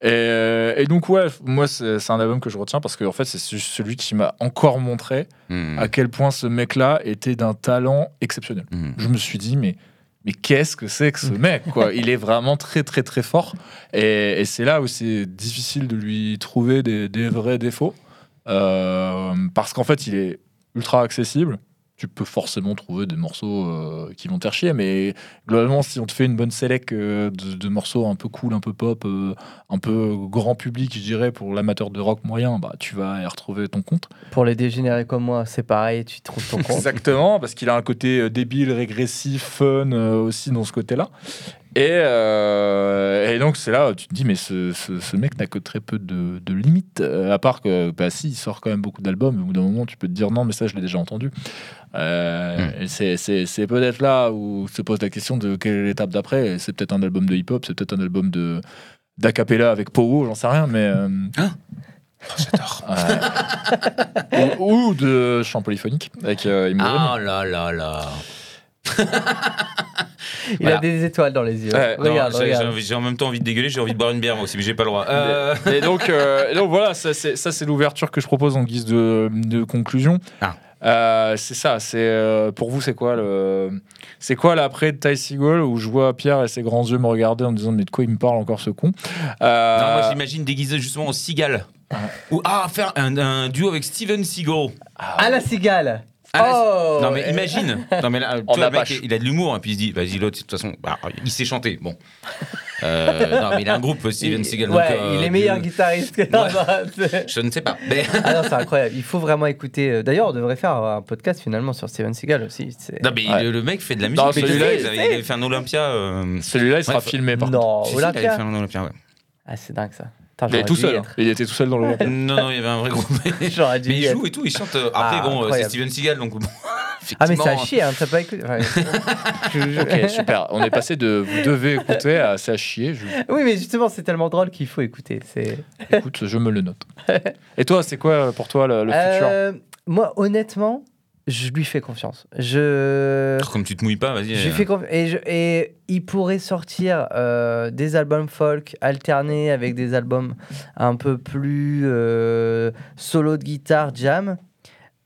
Et, euh, et donc ouais, moi c'est un album que je retiens parce que en fait c'est ce- celui qui m'a encore montré Hmm. à quel point ce mec-là était d'un talent exceptionnel. Hmm. Je me suis dit mais mais qu'est-ce que c'est que ce mec quoi? Il est vraiment très très très fort et, et c'est là où c'est difficile de lui trouver des, des vrais défauts Euh, parce qu'en fait il est ultra accessible. Tu peux forcément trouver des morceaux euh, qui vont te faire chier, mais globalement, si on te fait une bonne select euh, de, de morceaux un peu cool, un peu pop, euh, un peu grand public, je dirais, pour l'amateur de rock moyen, bah, tu vas y retrouver ton compte. Pour les dégénérés comme moi, c'est pareil, tu trouves ton compte. Exactement, parce qu'il a un côté euh, débile, régressif, fun euh, aussi dans ce côté-là. Et, euh, et donc c'est là où tu te dis, mais ce, ce- ce mec n'a que très peu de, de limites, euh, à part que, bah si, il sort quand même beaucoup d'albums, au bout d'un moment, tu peux te dire, non, mais ça, je l'ai déjà entendu. Euh, et c'est- peut-être là où se pose la question de quelle est l'étape d'après. C'est peut-être un album de hip-hop, c'est peut-être un album de d'acapella avec Powo, j'en sais rien, mais... euh, J'adore. ouais. ou, ou de chant polyphonique avec. Ah là là là. Il Voilà. a des étoiles dans les yeux. Ouais, regarde, j'ai- regarde. j'ai j'ai en même temps envie de dégueuler, j'ai envie de boire une bière moi aussi, mais j'ai pas le droit. Euh, Et donc, euh, et donc voilà, ça c'est l'ouverture que je propose en guise de, de conclusion. Ah. Euh, c'est ça. C'est euh, pour vous, c'est quoi le, c'est quoi l'après de Ty Segall où je vois Pierre et ses grands yeux me regarder en me disant mais de quoi il me parle encore ce con? Euh, Non, moi j'imagine déguisé justement en cigale. Ou ah, faire un, un duo avec Steven Seagal. Ah, la cigale Ah, Oh Non mais imagine. Non mais là, le mec, il a de l'humour et puis il se dit, vas-y l'autre, de toute façon, bah, il sait chanter. Bon. Euh, non mais il a un groupe Steven Seagal. Ouais, euh, il est meilleur du- guitariste que Ouais. Je ne sais pas. Mais... Ah non, c'est incroyable. Il faut vraiment écouter. euh, D'ailleurs, on devrait faire un podcast finalement sur Steven Seagal aussi. C'est- Non mais Ouais. le, le mec fait de la musique. Celui-là, il, avait- fait. un Olympia. euh, Celui-là, il sera filmé par. Non, si, il avait Olympia. fait un Olympia. ouais. Ah, c'est dingue ça. Putain, tout seul. hein. Il était tout seul dans le. Non, non, il y avait un vrai groupe. J'aurais dû Mais il joue et tout, il chante. euh, Après, Ah, bon, euh, c'est. Steven Seagal, donc bon. Ah, mais ça a effectivement, chier, hein, t'as pas écouté. Ouais. Je- je- Ok, super. On est passé de vous devez écouter à c'est à chier. Je... Oui, mais justement, c'est tellement drôle qu'il faut écouter. C'est. Écoute, je me le note. Et toi, c'est quoi pour toi le, le futur? Euh, moi, honnêtement, je lui fais confiance. Je. Comme tu te mouilles pas, vas-y. Je lui euh, fais confi- et, je- et il pourrait sortir euh, des albums folk alternés avec des albums un peu plus euh, solo de guitare, jam.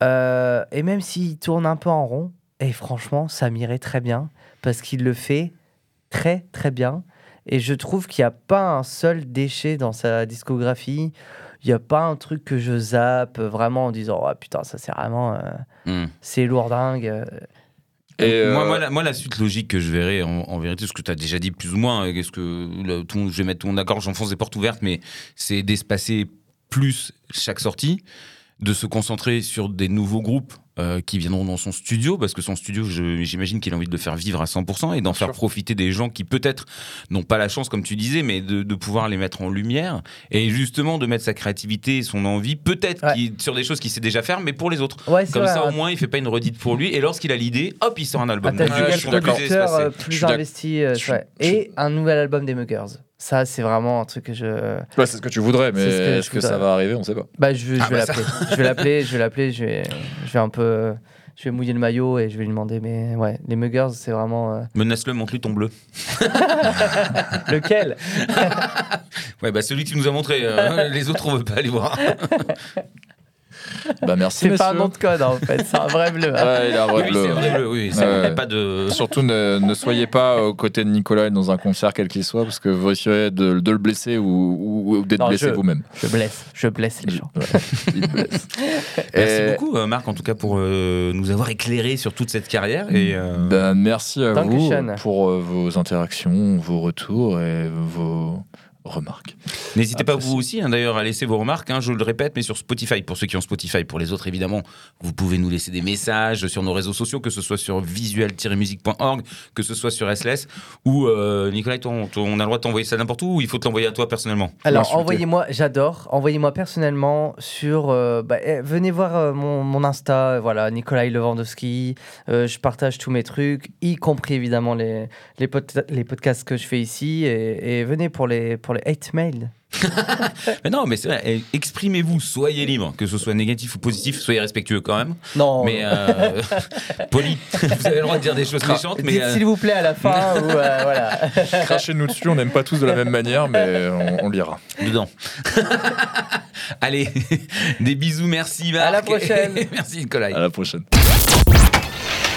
Euh, et même s'il tourne un peu en rond, et franchement, ça m'irait très bien parce qu'il le fait très très bien. Et je trouve qu'il n'y a pas un seul déchet dans sa discographie. Il n'y a pas un truc que je zappe vraiment en disant oh putain ça c'est vraiment euh, hmm. c'est lourdingue. euh. Et, moi, euh, moi, la, moi, la suite logique que je verrais en, en vérité, ce que tu as déjà dit plus ou moins, euh, qu'est-ce que je vais mettre monde d'accord, j'enfonce des portes ouvertes, mais c'est d'espacer plus chaque sortie, de se concentrer sur des nouveaux groupes euh, qui viendront dans son studio, parce que son studio, j'imagine qu'il a envie de le faire vivre à 100% et d'en faire sûr. profiter des gens qui peut-être n'ont pas la chance, comme tu disais, mais de, de pouvoir les mettre en lumière et justement de mettre sa créativité et son envie, peut-être Ouais. sur des choses qu'il sait déjà faire, mais pour les autres. Ouais, Comme vrai, ça, au moins, il fait pas une redite pour lui. Et lorsqu'il a l'idée, hop, il sort un Ah, album. Donc, je suis plus espacé. euh, plus investi. euh, Et un nouvel album des Muggers. Ça, c'est vraiment un truc que je. Ouais, c'est ce que tu voudrais, mais que est-ce que ça va arriver On sait pas. Bah, je, vais- je Ah, vais bah, ça- l'appeler. Je vais l'appeler. Je vais l'appeler. Je vais, je vais un peu. Je vais mouiller le maillot et je vais lui demander. Mais ouais, les Muggers, c'est vraiment. euh, Menace-le, montre-lui ton bleu. Lequel? Ouais, bah celui que tu nous as montré. euh, les autres, on veut pas aller voir. Bah merci. C'est pas un nom de code en fait. C'est un vrai bleu. hein. Ouais, il a un vrai oui, bleu. c'est vrai bleu. Oui, Ouais. pas de. Surtout ne, ne soyez pas aux côtés de Nicolas dans un concert quel qu'il soit, parce que vous risquerez de, de le blesser ou, ou- ou d'être Non, blessé je- vous-même. Je blesse. Je blesse les gens. Ouais, il blesse. Merci Et- beaucoup, euh, Marc, en tout cas, pour euh, nous avoir éclairé sur toute cette carrière. Et, euh, Ben, merci à vous pour euh, vos interactions, vos retours et vos, remarques. N'hésitez pas vous aussi, hein, d'ailleurs, à laisser vos remarques. hein, je le répète, mais sur Spotify, pour ceux qui ont Spotify. Pour les autres, évidemment, vous pouvez nous laisser des messages sur nos réseaux sociaux, que ce soit sur visual-musique.org, que ce soit sur SLS. Ou, euh, Nicolas, ton- ton- on a le droit de t'envoyer ça n'importe où ou il faut te l'envoyer à toi personnellement? Alors, envoyez-moi, j'adore, envoyez-moi personnellement sur. euh, bah, eh, venez voir euh, mon, mon Insta, voilà, Nikolai Lewandowski. Euh, je partage tous mes trucs, y compris évidemment les, les, pod- les podcasts que je fais ici. Et, et venez pour les, pour les hate mails. Mais non, mais c'est vrai, eh, exprimez-vous, soyez libre, que ce soit négatif ou positif, soyez respectueux quand même. Non, Mais euh, poli, vous avez le droit de dire des choses méchantes, mais. dites euh, s'il vous plaît à la fin. ou, euh, voilà. Crachez-nous dessus, on n'aime pas tous de la même manière, mais on, on lira. dedans. Allez, des bisous, merci Marc. À la prochaine. merci Nicolas. À la prochaine.